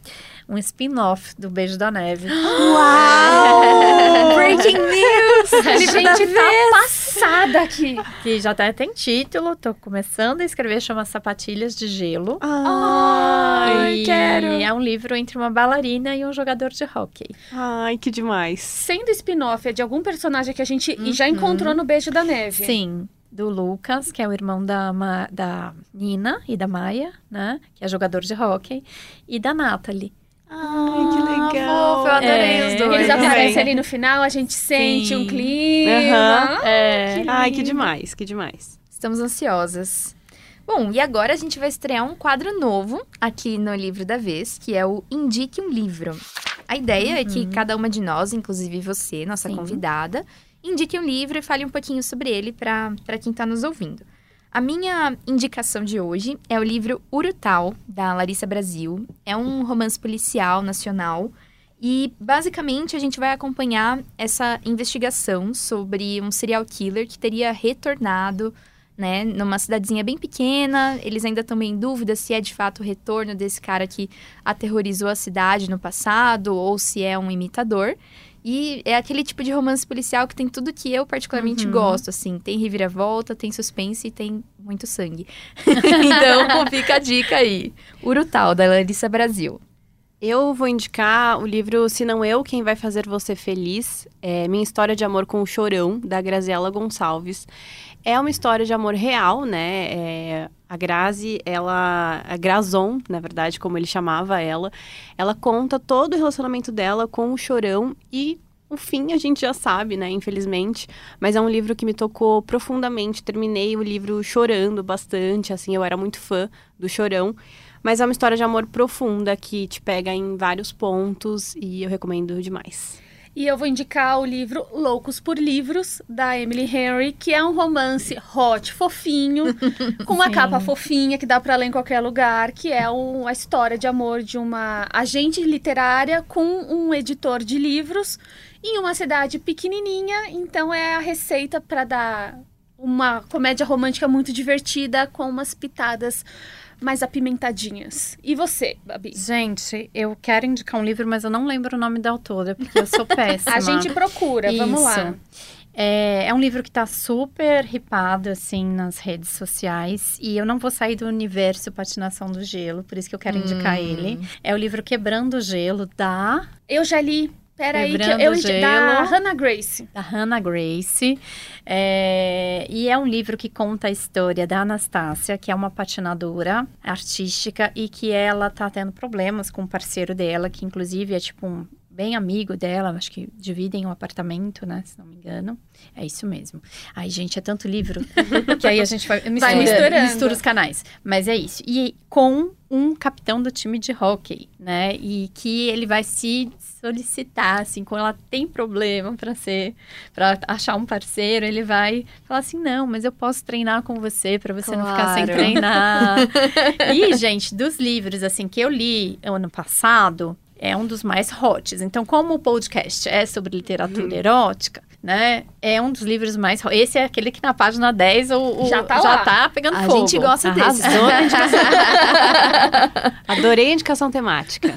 um spin-off do Beijo da Neve.
Uau! <laughs> Breaking news!
A gente tá passada aqui.
Que já até tem título, tô começando a escrever, chama Sapatilhas de Gelo.
Ai,
E
quero!
É um livro entre uma bailarina e um jogador de hóquei.
Ai, que demais.
Sendo spin-off é de algum personagem que a gente
Uhum.
já encontrou no Beijo da Neve.
Sim, do Lucas, que é o irmão da, Ma- da Nina e da Maia, né? Que é jogador de hóquei. E da Natalie.
Ai, que legal.
fofo, eu adorei
É,
os dois.
Eles
Também.
aparecem ali no final, a gente sente
Sim.
um clima.
Aham.
É,
Ai, que demais, que demais.
Estamos ansiosas. Bom, e agora a gente vai estrear um quadro novo aqui no Livro da Vez, que é o Indique um Livro. A ideia é que cada uma de nós, inclusive você, nossa
Sim.
convidada, indique um livro e fale um pouquinho sobre ele para quem está nos ouvindo. A minha indicação de hoje é o livro Urutau, da Larissa Brasil. É um romance policial nacional e, basicamente, a gente vai acompanhar essa investigação sobre um serial killer que teria retornado né, numa cidadezinha bem pequena. Eles ainda estão em dúvida se é de fato o retorno desse cara que aterrorizou a cidade no passado ou se é um imitador. E é aquele tipo de romance policial que tem tudo que eu particularmente
Uhum.
gosto, assim. Tem reviravolta, tem suspense e tem muito sangue. <laughs> então, fica a dica aí. Urutau, da Larissa Brasil.
Eu vou indicar o livro Se Não Eu, Quem Vai Fazer Você Feliz. É Minha História de Amor com o Chorão, da Graziela Gonçalves. É uma história de amor real, né? É, a Grazi, ela... A Grazon, na verdade, como ele chamava ela. Ela conta todo o relacionamento dela com o Chorão e... O fim a gente já sabe, né? Infelizmente. Mas é um livro que me tocou profundamente. Terminei o livro chorando bastante. Assim, eu era muito fã do Chorão. Mas é uma história de amor profunda que te pega em vários pontos e eu recomendo demais.
E eu vou indicar o livro Loucos por Livros, da Emily Henry, que é um romance hot, fofinho, <laughs> com uma
Sim.
capa fofinha que dá pra ler em qualquer lugar, que é um- a história de amor de uma agente literária com um editor de livros em uma cidade pequenininha. Então é a receita pra dar uma comédia romântica muito divertida com umas pitadas mais apimentadinhas. E você, Babi?
Gente, eu quero indicar um livro, mas eu não lembro o nome da autora, porque eu sou <laughs> péssima.
A gente procura, vamos lá.
Isso. É, é um livro que tá super ripado, assim, nas redes sociais. E eu não vou sair do universo Patinação do Gelo, por isso que eu quero indicar
Hum.
ele. É o livro Quebrando o Gelo, da,
Eu já li. Peraí, que eu
Gelo.
da Hannah Grace.
da Hannah Grace. É, e é um livro que conta a história da Anastácia, que é uma patinadora artística e que ela tá tendo problemas com o parceiro dela, que inclusive é tipo um bem amigo dela, acho que dividem um apartamento, né, se não me engano. É isso mesmo. Ai, gente, é tanto livro <laughs> que aí a gente vai, mistura,
misturando.
mistura os canais. Mas é isso. E com um capitão do time de hockey, né? E que ele vai se solicitar, assim, quando ela tem problema para ser, para achar um parceiro, ele vai falar assim: não, mas eu posso treinar com você para você não ficar sem
Claro.
treinar. <laughs> e, gente, dos livros, assim, que eu li ano passado, é um dos mais hots. Então, como o podcast é sobre literatura erótica, né? É um dos livros mais hot. Esse é aquele que na página 10 o, o-
Já tá
já tá pegando
A
fogo.
gente gosta desse.
Arrasou na indicação. <laughs> Adorei a indicação temática.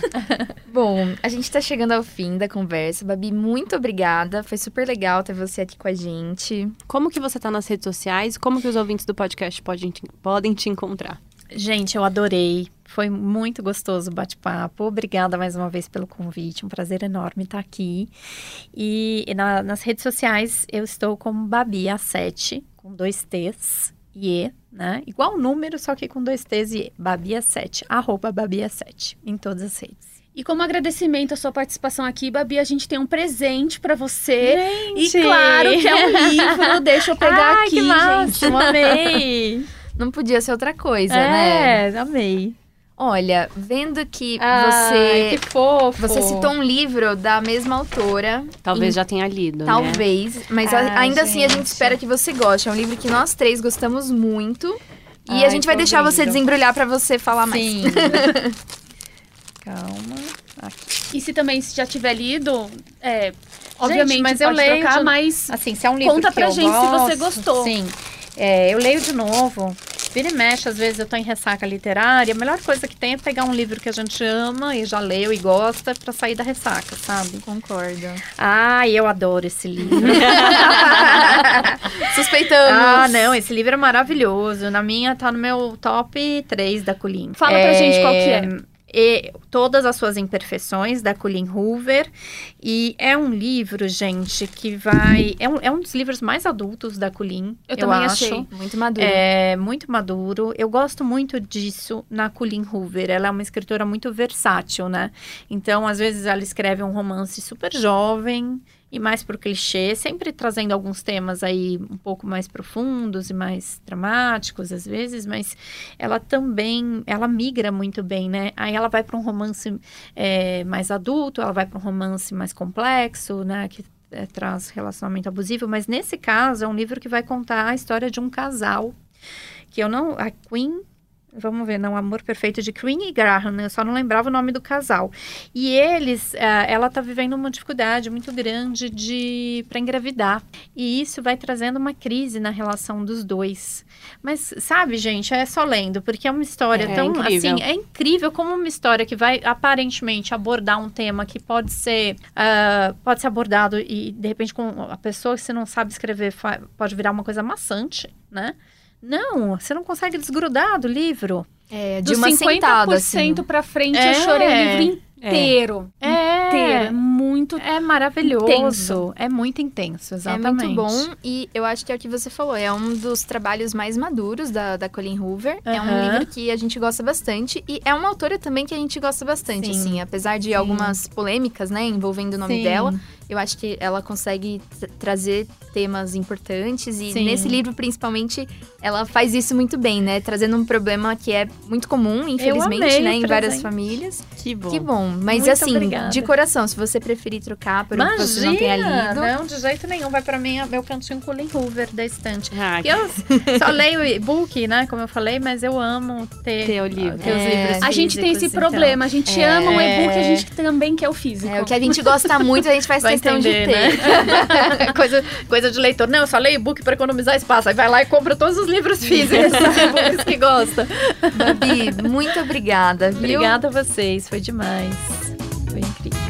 Bom, a gente tá chegando ao fim da conversa. Babi, muito obrigada. Foi super legal ter você aqui com a gente.
Como que você tá nas redes sociais? Como que os ouvintes do podcast podem te, podem te encontrar?
Gente, eu adorei. Foi muito gostoso o bate-papo. Obrigada mais uma vez pelo convite. Um prazer enorme estar aqui. E na- nas redes sociais eu estou como Babia7, com dois T's e E, né? Igual número, só que com dois T's e E. Babia7, arroba Babia7, em todas as redes.
E como agradecimento à sua participação aqui, Babi, a gente tem um presente pra você.
Gente!
E claro que é um livro. <laughs> Deixa eu pegar
Ai,
aqui,
que
gente.
amei! <laughs>
Não podia ser outra coisa, né?
é, amei.
Olha, vendo que
Ai,
você
que fofo.
você citou um livro da mesma autora,
Talvez
Em-
já tenha lido, né?
talvez, mas a-
Ah,
ainda assim a gente
gente.
espera que você goste. É um livro que nós três gostamos muito. E
Ai,
a gente vai deixar você
ouvindo.
desembrulhar pra você falar mais.
Sim. <laughs> Calma.
E se também se já tiver lido, é, obviamente
mas eu leio
trocar,
de-
mas
Assim, se é um livro
Conta
que
pra
eu
gente se você
gosto,
gostou.
Sim. É, eu leio de novo. Vira e mexe, às vezes eu tô em ressaca literária. A melhor coisa que tem é pegar um livro que a gente ama e já leu e gosta pra sair da ressaca, sabe?
Concordo.
Ai, eu adoro esse livro. <laughs>
Suspeitamos.
ah, não, esse livro é maravilhoso. Na minha tá no meu top 3 da Colin.
Fala pra gente qual que é.
E todas as suas imperfeições da Colleen Hoover e é um livro gente que vai é um, é um dos livros mais adultos da Colleen
eu, também
acho.
achei.
Muito maduro.
É muito maduro. Eu gosto muito disso na Colleen Hoover. Ela é uma escritora muito versátil, né? Então, às vezes, ela escreve um romance super jovem e mais pro clichê, sempre trazendo alguns temas aí um pouco mais profundos e mais dramáticos, às vezes, mas ela também, ela migra muito bem, né? Aí ela vai para um romance é, mais adulto, ela vai para um romance mais complexo, né? Que é, traz relacionamento abusivo, mas nesse caso é um livro que vai contar a história de um casal que eu não, a Queen Vamos ver, não, Amor Perfeito de Queen e Graham, né? Eu só não lembrava o nome do casal. E eles, eh, ela tá vivendo uma dificuldade muito grande de para engravidar. E isso vai trazendo uma crise na relação dos dois. Mas sabe, gente, é só lendo, porque é uma história
É
tão
incrível.
assim, é incrível como uma história que vai aparentemente abordar um tema que pode ser ah, pode ser abordado e de repente com a pessoa que você não sabe escrever pode virar uma coisa maçante, né? Não, você não consegue desgrudar do livro.
É, de
Dos
uma
50%
sentada, assim.
pra frente,
É.
eu chorei o livro inteiro.
É.
Inteiro. É muito
É maravilhoso.
Intenso.
É muito intenso,
É
exatamente.
muito bom e eu acho que é o que você falou, é um dos trabalhos mais maduros da, da Colleen Hoover. É um livro que a gente gosta bastante e é uma autora também que a gente gosta bastante,
Sim.
assim, apesar de algumas polêmicas, né, envolvendo o nome
Sim.
dela. Eu acho que ela consegue tra- trazer temas importantes e
Sim.
nesse livro, principalmente, ela faz isso muito bem, né? Trazendo um problema que é muito comum, infelizmente, né? Em várias famílias.
Que bom.
Que bom. Mas
Muito
assim,
obrigada.
de coração, se você preferir trocar por um que você não tenha lido.
Não, de jeito nenhum. Vai pra mim meu cantinho Colin Hoover da estante.
Ah,
eu só leio e-book, né? Como eu falei, mas eu amo ter,
Ter o livro.
ter os
É.
livros
A gente tem esse
físicos, então.
problema. A gente
É.
ama o e-book, a gente também quer o físico.
É, o que a gente gosta muito, a gente faz
Vai
questão
entender,
de ter.
né? <laughs> coisa, coisa de leitor. Não, eu só leio e-book pra economizar espaço. Aí vai lá e compra todos os livros físicos, os <laughs> e-books que gosta.
Babi, muito obrigada, viu?
Obrigada a vocês, foi demais. Foi incrível.